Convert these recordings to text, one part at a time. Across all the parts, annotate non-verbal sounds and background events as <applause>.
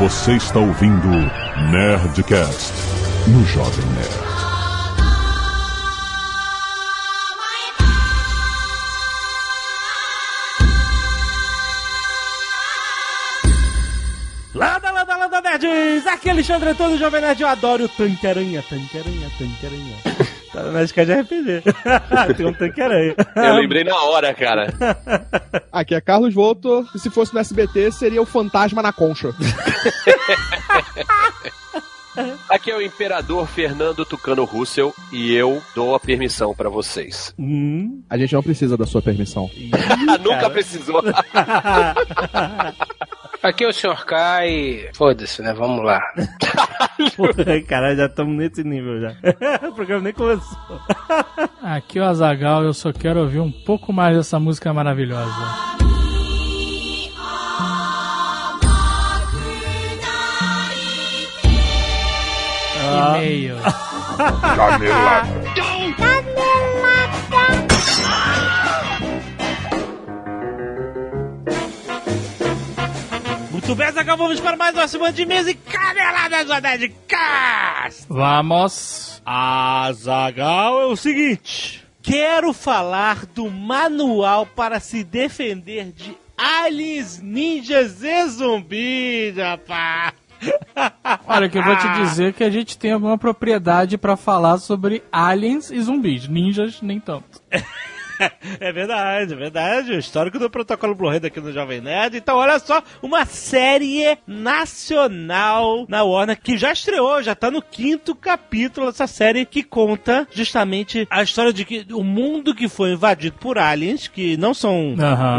Você está ouvindo Nerdcast no Jovem Nerd. Landa, landa, landa, nerds! Aqui é Alexandre Jovem Nerd. Eu adoro Tanque-Aranha, Tanque-Aranha, Tanque-Aranha. Tá na Nerdcast de RPG. <laughs> Tem um Tanque-Aranha. Eu lembrei na hora, cara. <laughs> Aqui é Carlos Volto, e se fosse no SBT, seria o Fantasma na Concha. <laughs> Aqui é o Imperador Fernando Tucano Russell e eu dou a permissão pra vocês. Hum, A gente não precisa da sua permissão. Nunca precisou. Aqui é o Sr. Kai. Foda-se, né? Vamos lá. Caralho, <laughs> já estamos nesse nível já. <laughs> o programa nem começou. <laughs> Aqui é o Azagal, eu só quero ouvir um pouco mais dessa música maravilhosa. E-mail. Muito bem, Zagal, vamos para mais uma semana de mesa e caneladas do Nerdcast! Vamos. Azagal é o seguinte: quero falar do manual para se defender de aliens, ninjas e zumbis, rapaz. Olha, que eu vou te dizer que a gente tem alguma propriedade pra falar sobre aliens e zumbis. Ninjas, nem tanto. <laughs> <laughs> É verdade, é verdade. O histórico do protocolo Blue Red aqui no Jovem Nerd. Então, olha só, uma série nacional na Warner que já estreou, já tá no quinto capítulo dessa série que conta justamente a história de que o mundo que foi invadido por aliens, que não são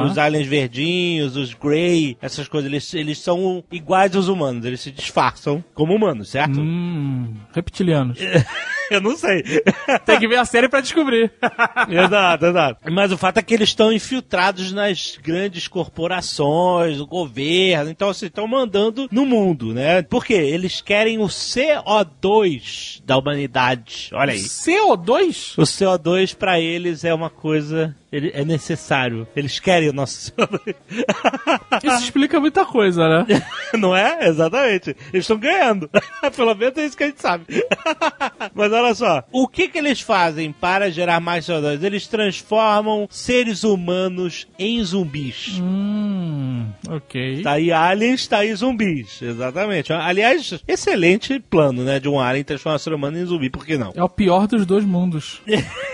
os aliens verdinhos, os grey, essas coisas, eles, eles são iguais aos humanos, eles se disfarçam como humanos, certo? Hum, reptilianos. <laughs> <laughs> Eu não sei. Tem que ver a série pra descobrir. <laughs> exato, exato. Mas o fato é que eles estão infiltrados nas grandes corporações, o governo, então assim, estão mandando no mundo, né? Por quê? Eles querem o CO2 da humanidade. Olha aí. CO2? O CO2 pra eles é uma coisa, ele- é necessário. Eles querem o nosso CO2. <laughs> Isso explica muita coisa, né? <laughs> Não é? Exatamente. Eles estão ganhando. <laughs> Pelo menos é isso que a gente sabe. Mas olha só, o que que eles fazem para gerar mais CO2? Eles transformam seres humanos em zumbis. Hum, ok. Tá aí aliens, tá aí zumbis. Exatamente. Aliás, excelente plano, né? De um alien transformar um ser humano em zumbi, por que não? É o pior dos dois mundos.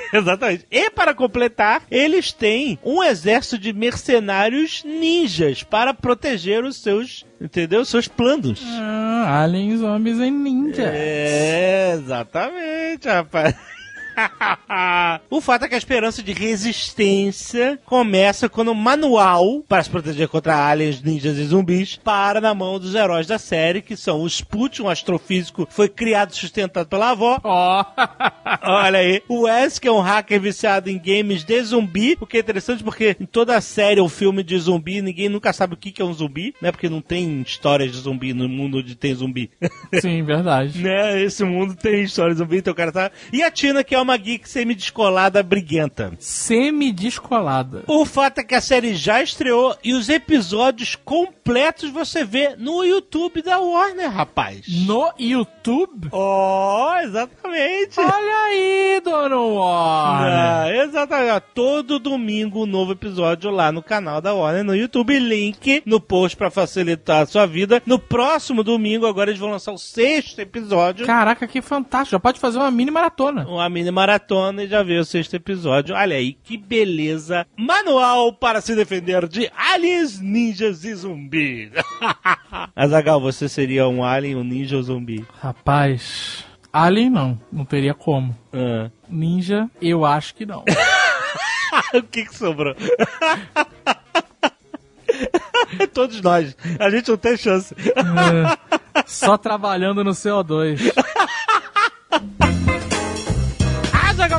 <laughs> Exatamente. E para completar, eles têm um exército de mercenários ninjas para proteger os seus, entendeu? Os seus planos. Ah, aliens, homens e ninjas. É, exatamente, rapaz. <laughs> o fato é que a esperança de resistência começa quando o manual para se proteger contra aliens, ninjas e zumbis para na mão dos heróis da série, que são o Sput, um astrofísico que foi criado e sustentado pela avó. Ó. <laughs> Olha aí. O Wes, que é um hacker viciado em games de zumbi, o que é interessante porque em toda a série ou filme de zumbi, ninguém nunca sabe o que é um zumbi, né? Porque não tem histórias de zumbi no mundo onde tem zumbi. Sim, verdade. <laughs> né? Esse mundo tem história de zumbi, então o cara tá... E a Tina, que é uma geek semi-descolada, briguenta. Semi-descolada. O fato é que a série já estreou e os episódios completos você vê no YouTube da Warner, rapaz. No YouTube? Oh, exatamente. Olha aí, Dono Warner. Ah, exatamente. Todo domingo um novo episódio lá no canal da Warner no YouTube. Link no post pra facilitar a sua vida. No próximo domingo, agora eles vão lançar o sexto episódio. Caraca, que fantástico. Já pode fazer uma mini maratona. Uma mini maratona e já ver o sexto episódio. Olha aí, que beleza. Manual para se defender de aliens, ninjas e zumbis. <laughs> Azagal, você seria um alien, um ninja ou zumbi? Rapaz, Alien não. Não teria como. Ah. Ninja, eu acho que não. <laughs> o que que sobrou? <laughs> Todos nós. A gente não tem chance. É, Só trabalhando no CO2.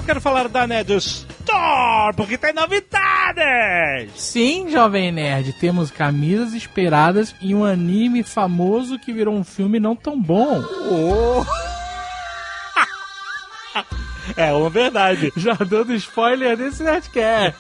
Quero falar da Nerd Store, porque tem novidades! Sim, Jovem Nerd, temos camisas esperadas e um anime famoso que virou um filme não tão bom. Oh. É uma verdade. <laughs> Já dando spoiler desse Nerdcast.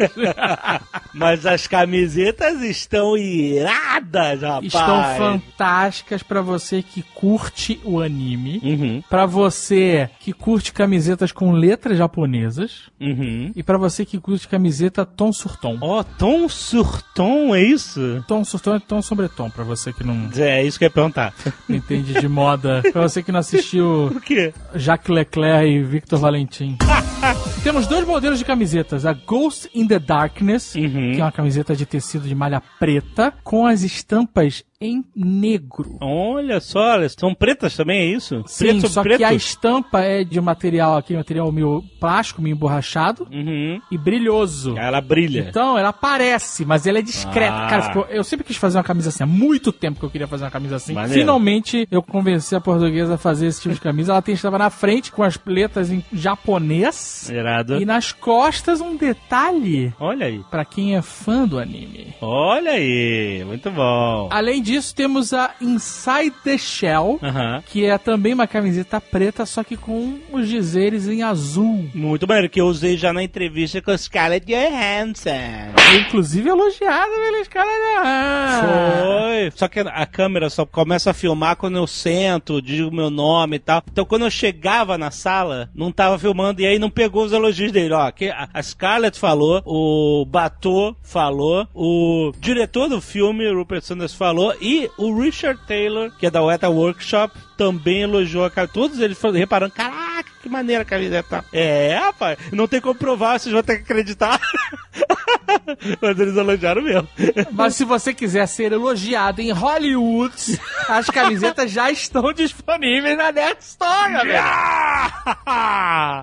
<laughs> Mas as camisetas estão iradas, rapaz. Estão fantásticas pra você que curte o anime. Uhum, Pra você que curte camisetas com letras japonesas. uhum. E pra você que curte camiseta tom sur tom. Ó, tom sur tom, é isso? Tom sur tom é tom sobre tom, pra você que não É, isso que eu ia perguntar. <laughs> entende de moda. Pra você que não assistiu O quê? Jacques Leclerc e Victor Valentim. <laughs> Temos dois modelos de camisetas. A Ghost in the Darkness, Uhum. que é uma camiseta de tecido de malha preta, com as estampas em negro. Olha só, elas são pretas também, é isso? Sim, preto só preto? que a estampa é de material aqui, material meio plástico, meio emborrachado Uhum. e brilhoso. Ela brilha. Então, ela aparece, mas ela é discreta. Ah. Cara, ficou- eu sempre quis fazer uma camisa assim. Há muito tempo que eu queria fazer uma camisa assim. Maneiro. Finalmente, eu convenci a portuguesa a fazer esse tipo de camisa. Ela tem estava na frente com as letras em japonês. Irado. E nas costas, um detalhe Olha aí. pra quem é fã do anime. Olha aí. Muito bom. Além disso, temos a Inside the Shell, que é também uma camiseta preta, só que com os dizeres em azul. Muito bem, que eu usei já na entrevista com a Scarlett Johansson. Inclusive elogiada pelos caras da Foi. Só que a câmera só começa a filmar quando eu sento, digo meu nome e tal. Então quando eu chegava na sala, não tava filmando e aí não pegou os elogios dele. Ó, que a Scarlett falou, o Bator falou, o diretor do filme, Rupert Sanders, falou e o Richard Taylor, que é da Weta Workshop, também elogiou a cara. Todos eles foram reparando, caraca, que maneira a camiseta. É, rapaz, não tem como provar, vocês vão ter que acreditar. <laughs> Mas eles elogiaram mesmo. Mas se você quiser ser elogiado em Hollywood, as camisetas já estão disponíveis na Nerd Store!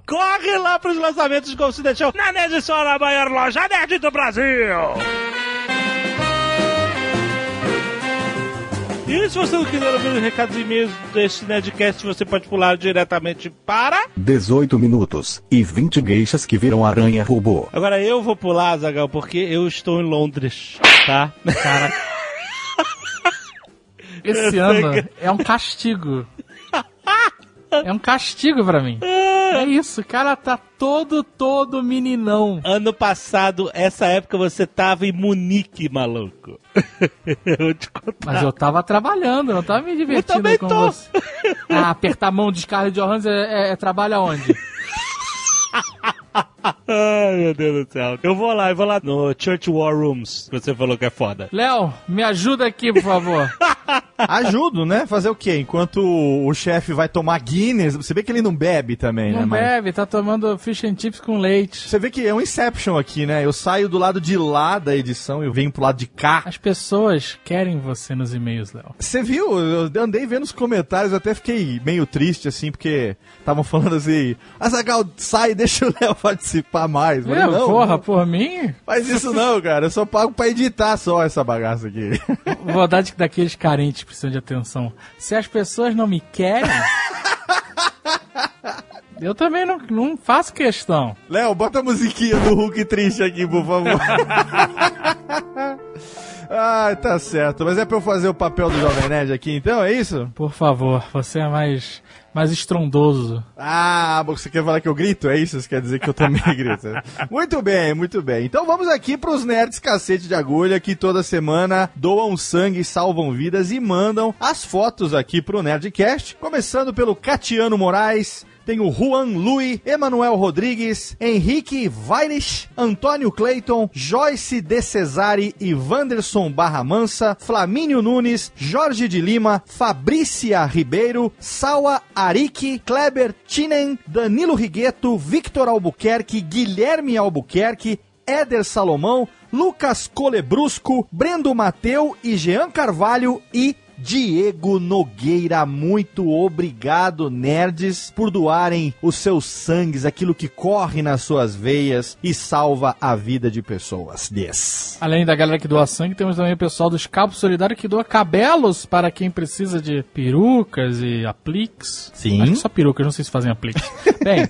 Corre lá pros lançamentos in the Shell na Store, a maior loja nerd do Brasil! E se você não quiser ouvir os recados e e-mails deste Nerdcast, você pode pular diretamente para... 18 minutos e 20 geixas que viram aranha robô. Agora eu vou pular, Zagal, porque eu estou em Londres, tá? Cara, <laughs> esse ano é um castigo. É um castigo pra mim. É isso, o cara tá todo, todo meninão. Ano passado, essa época, você tava em Munique, maluco. <laughs> eu te contar. Mas eu tava trabalhando, eu não tava me divertindo também com tô. você. Ah, apertar a mão de Scarlett Johansson é, é, é trabalho aonde? <laughs> Ai, meu Deus do céu. Eu vou lá, eu vou lá no Church War Rooms, que você falou que é foda. Léo, me ajuda aqui, por favor. <laughs> Ajudo, né? Fazer o quê? Enquanto o chefe vai tomar Guinness, você vê que ele não bebe também, né? Não mas- bebe, tá tomando fish and chips com leite. Você vê que é um Inception aqui, né? Eu saio do lado de lá da edição e eu venho pro lado de cá. As pessoas querem você nos e-mails, Léo. Você viu? Eu andei vendo os comentários, eu até fiquei meio triste, assim, porque estavam falando assim: Azagal, sai, deixa o Léo participar mais. Eu falei, Eu, não, porra, por mim? faz isso não, cara. Eu só pago pra editar só essa bagaça aqui. <laughs> Vou dar de- daqueles carentes que precisam de atenção. Se as pessoas não me querem. eu também não, não faço questão. Léo, bota a musiquinha do Hulk triste aqui, por favor. <laughs> Ah, tá certo. Mas é pra eu fazer o papel do Jovem Nerd aqui, então? É isso? Por favor, você é mais, mais estrondoso. Ah, você quer falar que eu grito? É isso? Você quer dizer que eu também <laughs> grito? Muito bem, muito bem. Então vamos aqui pros nerds cacete de agulha que toda semana doam sangue, salvam vidas e mandam as fotos aqui pro Nerdcast. Começando pelo Catiano Moraes. Tem o Juan Lui, Emanuel Rodrigues, Henrique Vaires, Antônio Clayton, Joyce De Cesare e Wanderson Barra Mansa, Flamínio Nunes, Jorge de Lima, Fabrícia Ribeiro, Sawa Arique, Kleber Tinen, Danilo Rigueto, Victor Albuquerque, Guilherme Albuquerque, Éder Salomão, Lucas Colebrusco, Brendo Mateu e Jean Carvalho e Diego Nogueira, muito obrigado, nerds, por doarem os seus sangues, aquilo que corre nas suas veias e salva a vida de pessoas. Yes. Além da galera que doa sangue, temos também o pessoal do Escapo Solidário que doa cabelos para quem precisa de perucas e apliques. Sim. Acho que só perucas, não sei se fazem apliques. <laughs> Bem,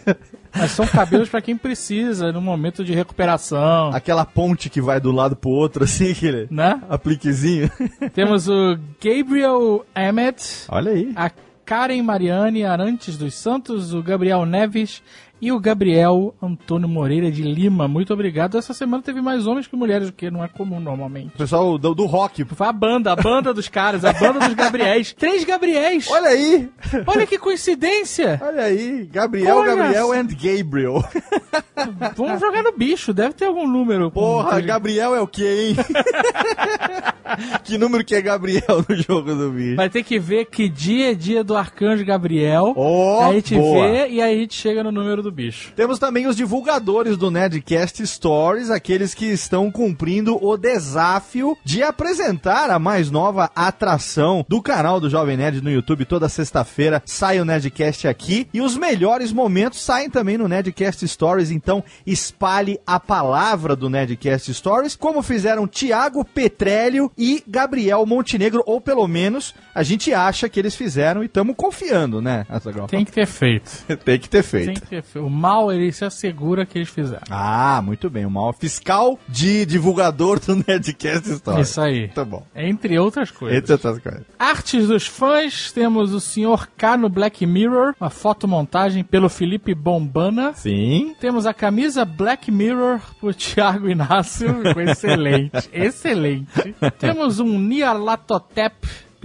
mas são cabelos para quem precisa no momento de recuperação, Aquela ponte que vai do lado pro outro, assim, aquele né? apliquezinho. Temos o Gabriel Emmett, Olha aí. a Karen Mariane Arantes dos Santos, o Gabriel Neves e o Gabriel Antônio Moreira de Lima. Muito obrigado. Essa semana teve mais homens que mulheres, o que não é comum normalmente. O pessoal do, do rock. Foi a banda, a banda dos caras, a banda dos Gabriéis. <laughs> Três Gabriéis! Olha aí! Olha que coincidência! Olha aí! Gabriel, Olha Gabriel and Gabriel. <laughs> Vamos jogar no bicho, deve ter algum número. Porra, Gabriel é o quê, hein? <laughs> que número que é Gabriel no jogo do bicho? Vai ter que ver que dia é dia do Arcanjo Gabriel. Ó, aí a gente boa. vê e aí a gente chega no número do bicho. Temos também os divulgadores do Nerdcast Stories, aqueles que estão cumprindo o desafio de apresentar a mais nova atração do canal do Jovem Nerd no YouTube. Toda sexta-feira sai o Nerdcast aqui e os melhores momentos saem também no Nerdcast Stories. Então espalhe a palavra do Nerdcast Stories, como fizeram Tiago Petrélio e Gabriel Montenegro, ou pelo menos a gente acha que eles fizeram e estamos confiando, né, Azaghal? Tem que ter feito. <laughs> Tem que ter feito. Tem que ter feito. O mal, ele se assegura que eles fizeram. Ah, muito bem. O mal fiscal de divulgador do Nerdcast Story. Isso aí. Tá bom. Entre outras coisas. Entre outras coisas. Artes dos fãs, temos o Sr. K no Black Mirror, uma fotomontagem pelo Felipe Bombana. Sim. Temos a camisa Black Mirror por Thiago Inácio, excelente, <laughs> excelente. Temos um Nialatotep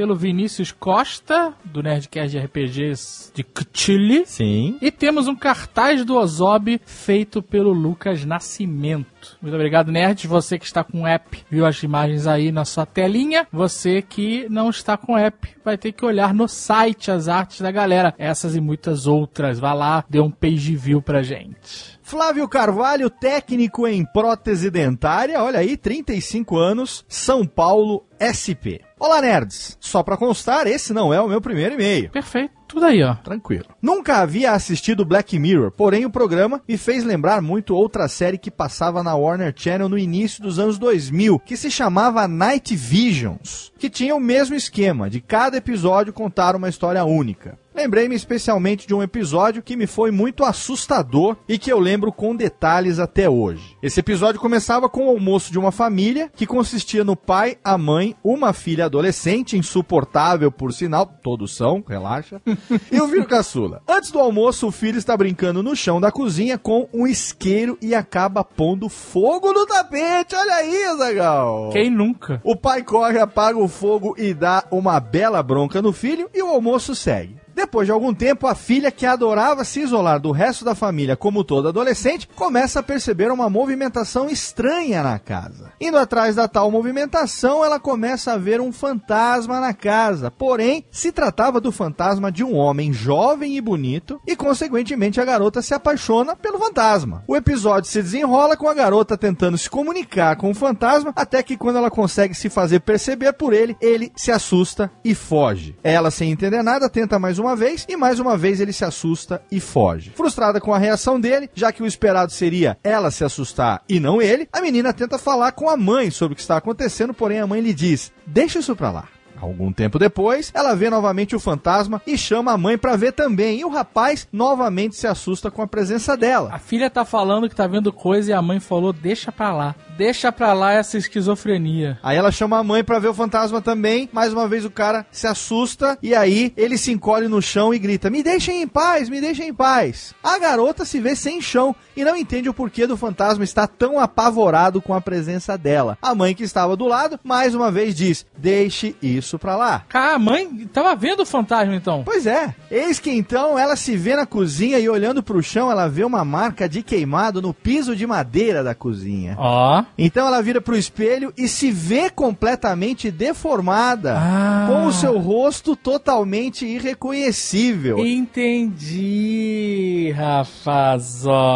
pelo Vinícius Costa, do Nerdcast de RPGs de Chile. Sim. E temos um cartaz do Ozob feito pelo Lucas Nascimento. Muito obrigado, nerds. Você que está com o app, viu as imagens aí na sua telinha. Você que não está com o app, vai ter que olhar no site as artes da galera. Essas e muitas outras. Vá lá, dê um page view pra gente. Flávio Carvalho, técnico em prótese dentária, olha aí, 35 anos, São Paulo, SP. Olá, nerds. Só pra constar, esse não é o meu primeiro e-mail. Perfeito. Tudo aí, ó. Tranquilo. Nunca havia assistido Black Mirror, porém o programa me fez lembrar muito outra série que passava na Warner Channel no início dos anos 2000, que se chamava Night Visions, que tinha o mesmo esquema de cada episódio contar uma história única. Lembrei-me especialmente de um episódio que me foi muito assustador e que eu lembro com detalhes até hoje. Esse episódio começava com o almoço de uma família que consistia no pai, a mãe, uma filha adolescente, insuportável por sinal, todos são, relaxa, <laughs> e o filho caçula. Antes do almoço, o filho está brincando no chão da cozinha com um isqueiro e acaba pondo fogo no tapete. Olha aí, Zagal. Quem nunca? O pai corre, apaga o fogo e dá uma bela bronca no filho e o almoço segue. Depois de algum tempo, a filha, que adorava se isolar do resto da família como toda adolescente, começa a perceber uma movimentação estranha na casa. Indo atrás da tal movimentação, ela começa a ver um fantasma na casa. Porém, se tratava do fantasma de um homem jovem e bonito, e consequentemente a garota se apaixona pelo fantasma. O episódio se desenrola com a garota tentando se comunicar com o fantasma, até que quando ela consegue se fazer perceber por ele, ele se assusta e foge. Ela, sem entender nada, tenta mais uma vez e mais uma vez ele se assusta e foge. Frustrada com a reação dele, já que o esperado seria ela se assustar e não ele, a menina tenta falar com a mãe sobre o que está acontecendo, porém a mãe lhe diz: "Deixa isso pra lá". Algum tempo depois, ela vê novamente o fantasma e chama a mãe pra ver também. E o rapaz novamente se assusta com a presença dela. A filha tá falando que tá vendo coisa e a mãe falou: deixa pra lá. Deixa pra lá essa esquizofrenia. Aí ela chama a mãe pra ver o fantasma também. Mais uma vez o cara se assusta e aí ele se encolhe no chão e grita: "Me deixem em paz, me deixem em paz". A garota se vê sem chão e não entende o porquê do fantasma estar tão apavorado com a presença dela. A mãe que estava do lado mais uma vez diz: "Deixe isso pra lá". Cara, a mãe tava vendo o fantasma então. Pois é. Eis que então ela se vê na cozinha e olhando pro chão, ela vê uma marca de queimado no piso de madeira da cozinha. Ó. Então ela vira pro espelho e se vê completamente deformada, Ah. com o seu rosto totalmente irreconhecível. Entendi, Rafazola.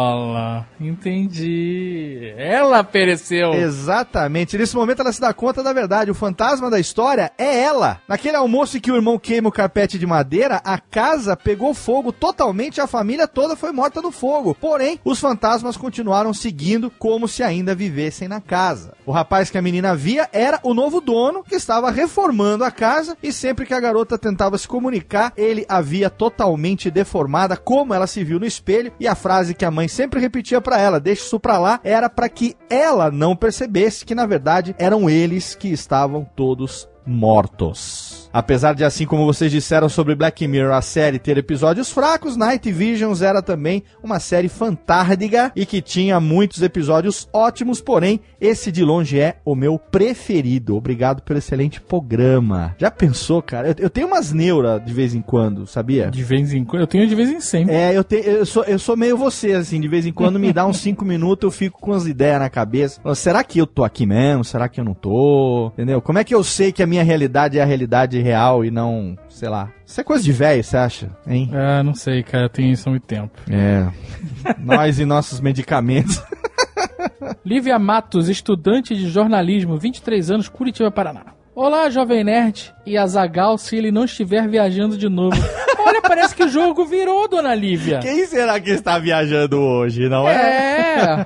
Entendi. Ela pereceu. Exatamente. Nesse momento ela se dá conta da verdade. O fantasma da história é ela. Naquele almoço em que o irmão queima o carpete de madeira, a casa pegou fogo totalmente, a família toda foi morta no fogo. Porém, os fantasmas continuaram seguindo como se ainda vivessem na casa. O rapaz que a menina via era o novo dono que estava reformando a casa e sempre que a garota tentava se comunicar, ele a via totalmente deformada, como ela se viu no espelho, e a frase que a mãe sempre repetia pra ela, deixa isso pra lá, era para que ela não percebesse que na verdade eram eles que estavam todos mortos. Apesar de, assim como vocês disseram sobre Black Mirror, a série ter episódios fracos, Night Visions era também uma série fantástica e que tinha muitos episódios ótimos, porém, esse de longe é o meu preferido. Obrigado pelo excelente programa. Já pensou, cara? Eu, eu tenho umas neuras de vez em quando, sabia? De vez em quando. Eu tenho de vez em sempre. É, eu, te, eu, sou, eu sou meio você, assim, de vez em quando me dá uns 5 <laughs> minutos, eu fico com as ideias na cabeça. Será que eu tô aqui mesmo? Será que eu não tô? Entendeu? Como é que eu sei que a minha realidade é a realidade real e não, sei lá. Isso é coisa de velho, você acha? Hein? Ah, não sei, cara. Tenho isso há muito tempo. É. Nós e nossos medicamentos. <laughs> Lívia Matos, estudante de jornalismo, 23 anos, Curitiba, Paraná. Olá, Jovem Nerd e Azagal, se ele não estiver viajando de novo. Olha, parece que o jogo virou, dona Lívia. Quem será que está viajando hoje, não é? É,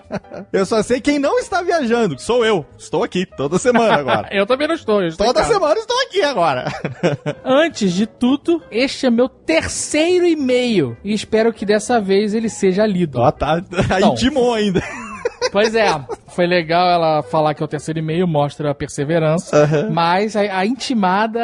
Eu só sei quem não está viajando, que sou eu. Estou aqui toda semana agora. <laughs> eu também não estou. Estou toda semana estou aqui agora. <laughs> Antes de tudo, este é meu terceiro e-mail e espero que dessa vez ele seja lido. Ó, tá. Aí intimou ainda. <laughs> Pois é, foi legal ela falar que é o terceiro e-mail, mostra a perseverança. Mas a, a intimada,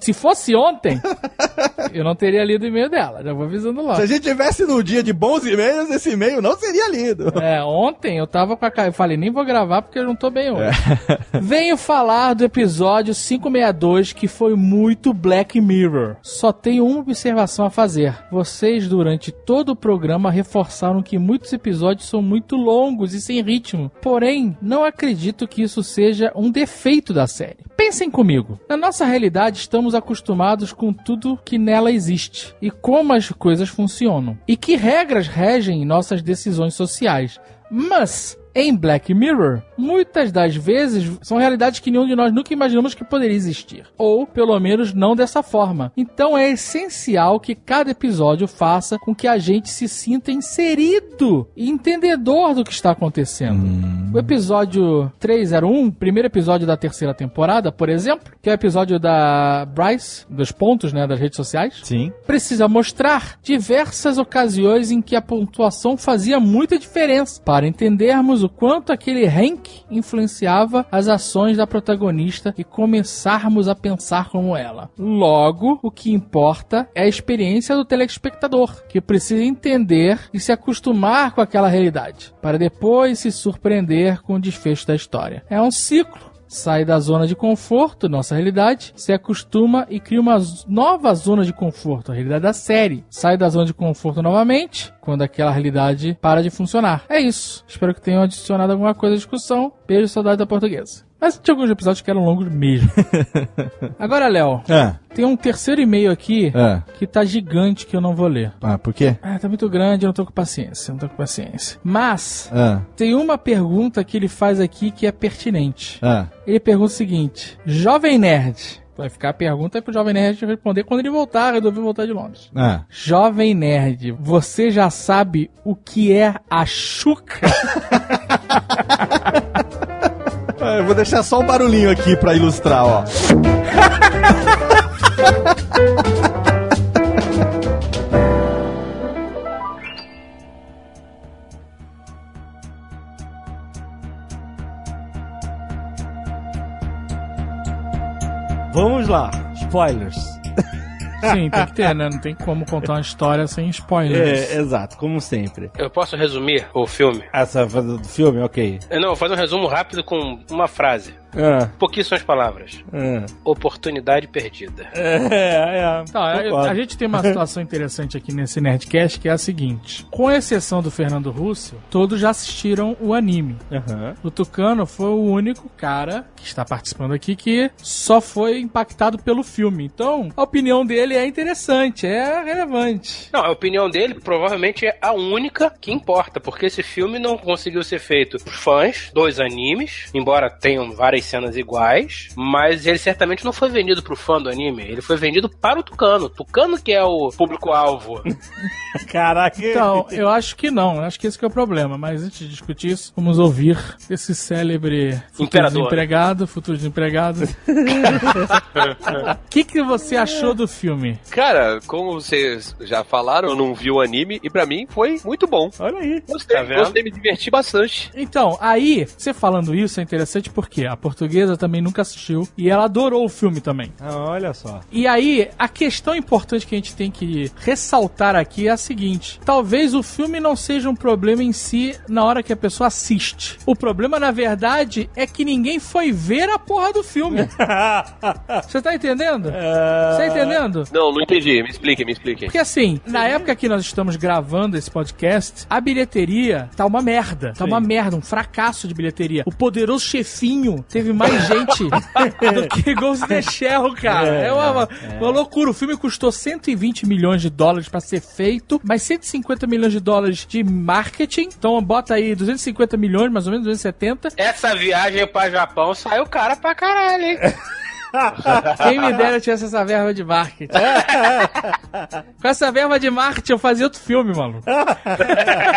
se fosse ontem, <laughs> eu não teria lido o e-mail dela, já vou avisando logo. Se a gente tivesse no dia de bons e-mails, esse e-mail não seria lido. É, ontem eu tava com a cara. Eu falei, nem vou gravar porque eu não tô bem hoje. <laughs> Venho falar do episódio 562 que foi muito Black Mirror. Só tenho uma observação a fazer. Vocês, durante todo o programa, reforçaram que muitos episódios são muito longos e sem ritmo. Porém, não acredito que isso seja um defeito da série. Pensem comigo. Na nossa realidade, estamos acostumados com tudo que nela existe e como as coisas funcionam. E que regras regem nossas decisões sociais. Mas em Black Mirror, muitas das vezes são realidades que nenhum de nós nunca imaginamos que poderia existir, ou pelo menos não dessa forma. Então é essencial que cada episódio faça com que a gente se sinta inserido e entendedor do que está acontecendo. O episódio 301, primeiro episódio da terceira temporada, por exemplo, que é o episódio da Bryce, dos pontos, né, das redes sociais, Sim. precisa mostrar diversas ocasiões em que a pontuação fazia muita diferença para entendermos o quanto aquele rank influenciava as ações da protagonista e começarmos a pensar como ela. Logo, o que importa é a experiência do telespectador, que precisa entender e se acostumar com aquela realidade, para depois se surpreender com o desfecho da história. É um ciclo sai da zona de conforto, nossa realidade, se acostuma e cria uma nova zona de conforto, a realidade da série. Sai da zona de conforto novamente, quando aquela realidade para de funcionar. É isso. Espero que tenham adicionado alguma coisa à discussão. Beijo, saudade da portuguesa. Mas tinha alguns episódios que eram longos mesmo. <laughs> Agora, Léo, Ah, tem um terceiro e-mail aqui ah. que tá gigante que eu não vou ler. Ah, por quê? Ah, tá muito grande, eu não tô com paciência, não tô com paciência. Mas, Ah, tem uma pergunta que ele faz aqui que é pertinente. Ele pergunta o seguinte: Jovem Nerd. Vai ficar a pergunta pro Jovem Nerd responder quando ele voltar, resolver voltar de Londres. Ah. Jovem Nerd, você já sabe o que é a chuca? <laughs> Ah, Eu vou deixar só um barulhinho aqui pra ilustrar, ó. Vamos lá, spoilers. Sim, tem que ter, né? Não tem como contar uma história sem spoilers. É, exato, como sempre. Eu posso resumir o filme? Essa do do filme, ok. Eu Não, vou fazer um resumo rápido com uma frase. Ah, Pouquíssimas palavras. ah. Oportunidade perdida. É, é. Tá, a- concordo. a gente tem uma situação interessante aqui nesse Nerdcast que é a seguinte: com exceção do Fernando Russo, todos já assistiram o anime. Aham. O Tucano foi o único cara que está participando aqui que só foi impactado pelo filme. Então, a opinião dele é interessante, é relevante. Não, a opinião dele provavelmente é a única que importa, porque esse filme não conseguiu ser feito por fãs dos animes, embora tenham várias cenas iguais, mas ele certamente não foi vendido pro fã do anime, ele foi vendido para o Tucano. Tucano que é o público-alvo. <laughs> Caraca. Então, eu acho que não, eu acho que esse que é o problema. Mas antes de discutir isso, vamos ouvir esse célebre futuro desempregado, futuro desempregado. <laughs> O que, que você achou do filme? Cara, como vocês já falaram, eu não vi o anime e pra mim foi muito bom. Olha aí. Gostei, Tá gostei, me diverti bastante. Então, aí, você falando isso é interessante porque a portuguesa, também nunca assistiu. E ela adorou o filme também. Ah, olha só. E aí, a questão importante que a gente tem que ressaltar aqui é a seguinte: talvez o filme não seja um problema em si na hora que a pessoa assiste. O problema, na verdade, é que ninguém foi ver a porra do filme. <laughs> Você tá entendendo? Você tá entendendo? Não, não entendi. Me explique, me explique. Porque assim, na época que nós estamos gravando esse podcast, a bilheteria tá uma merda. Tá uma merda, um fracasso de bilheteria. O poderoso chefinho teve mais gente do <laughs> que Ghost in the Shell, cara. É, uma, uma loucura. O filme custou 120 milhões de dólares pra ser feito, mas 150 milhões de dólares de marketing. Então bota aí 250 milhões, mais ou menos, 270. Essa viagem pra Japão saiu cara pra caralho, hein? <laughs> Quem me dera eu tivesse essa verba de marketing. <laughs> Com essa verba de marketing eu fazia outro filme, mano.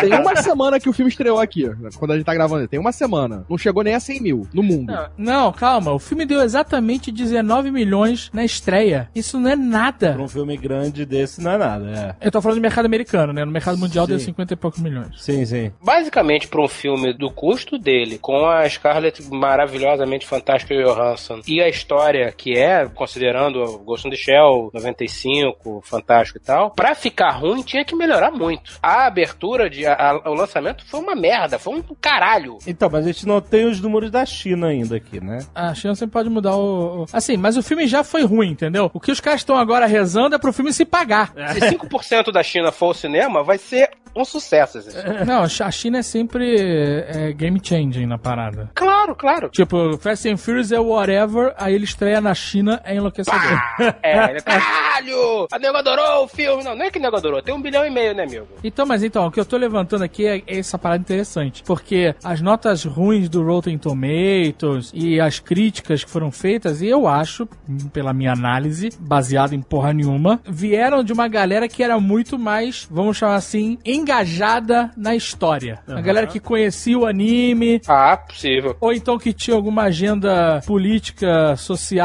Tem uma semana que o filme estreou aqui, quando a gente tá gravando. Tem uma semana. Não chegou nem a 100 mil no mundo. Não, calma. O filme deu exatamente 19 milhões na estreia. Isso não é nada. Pra um filme grande desse não é nada, Eu tô falando do mercado americano, né? No mercado mundial deu Sim. 50 e poucos milhões. é. Sim, sim. Basicamente, pra um filme do custo dele, com a Scarlett maravilhosamente fantástica Johansson, e a história que é, considerando o Ghost in the Shell 95, fantástico e tal, pra ficar ruim tinha que melhorar muito. A abertura, de, a- a- o lançamento foi uma merda, foi um caralho. Então, mas a gente não tem os números da China ainda aqui, né? A China sempre pode mudar o, o- Assim, mas o filme já foi ruim, entendeu? O que os caras estão agora rezando é pro filme se pagar. <laughs> Se 5% da China for ao cinema, vai ser um sucesso. filme. <laughs> Não, a China é sempre é, game changing na parada. Claro, claro. Tipo, Fast and Furious é whatever, aí ele estreia na China, é enlouquecedor. <laughs> É, ele, caralho! A nego adorou o filme. Não, não é que nego adorou, tem um bilhão e meio, né, amigo? Então, mas então, o que eu tô levantando aqui é essa parada interessante. Porque as notas ruins do Rotten Tomatoes e as críticas que foram feitas, e eu acho, pela minha análise, baseada em porra nenhuma, vieram de uma galera que era muito mais, vamos chamar assim, engajada na história. A galera que conhecia o anime, Ah, possível. ou então que tinha alguma agenda política, social.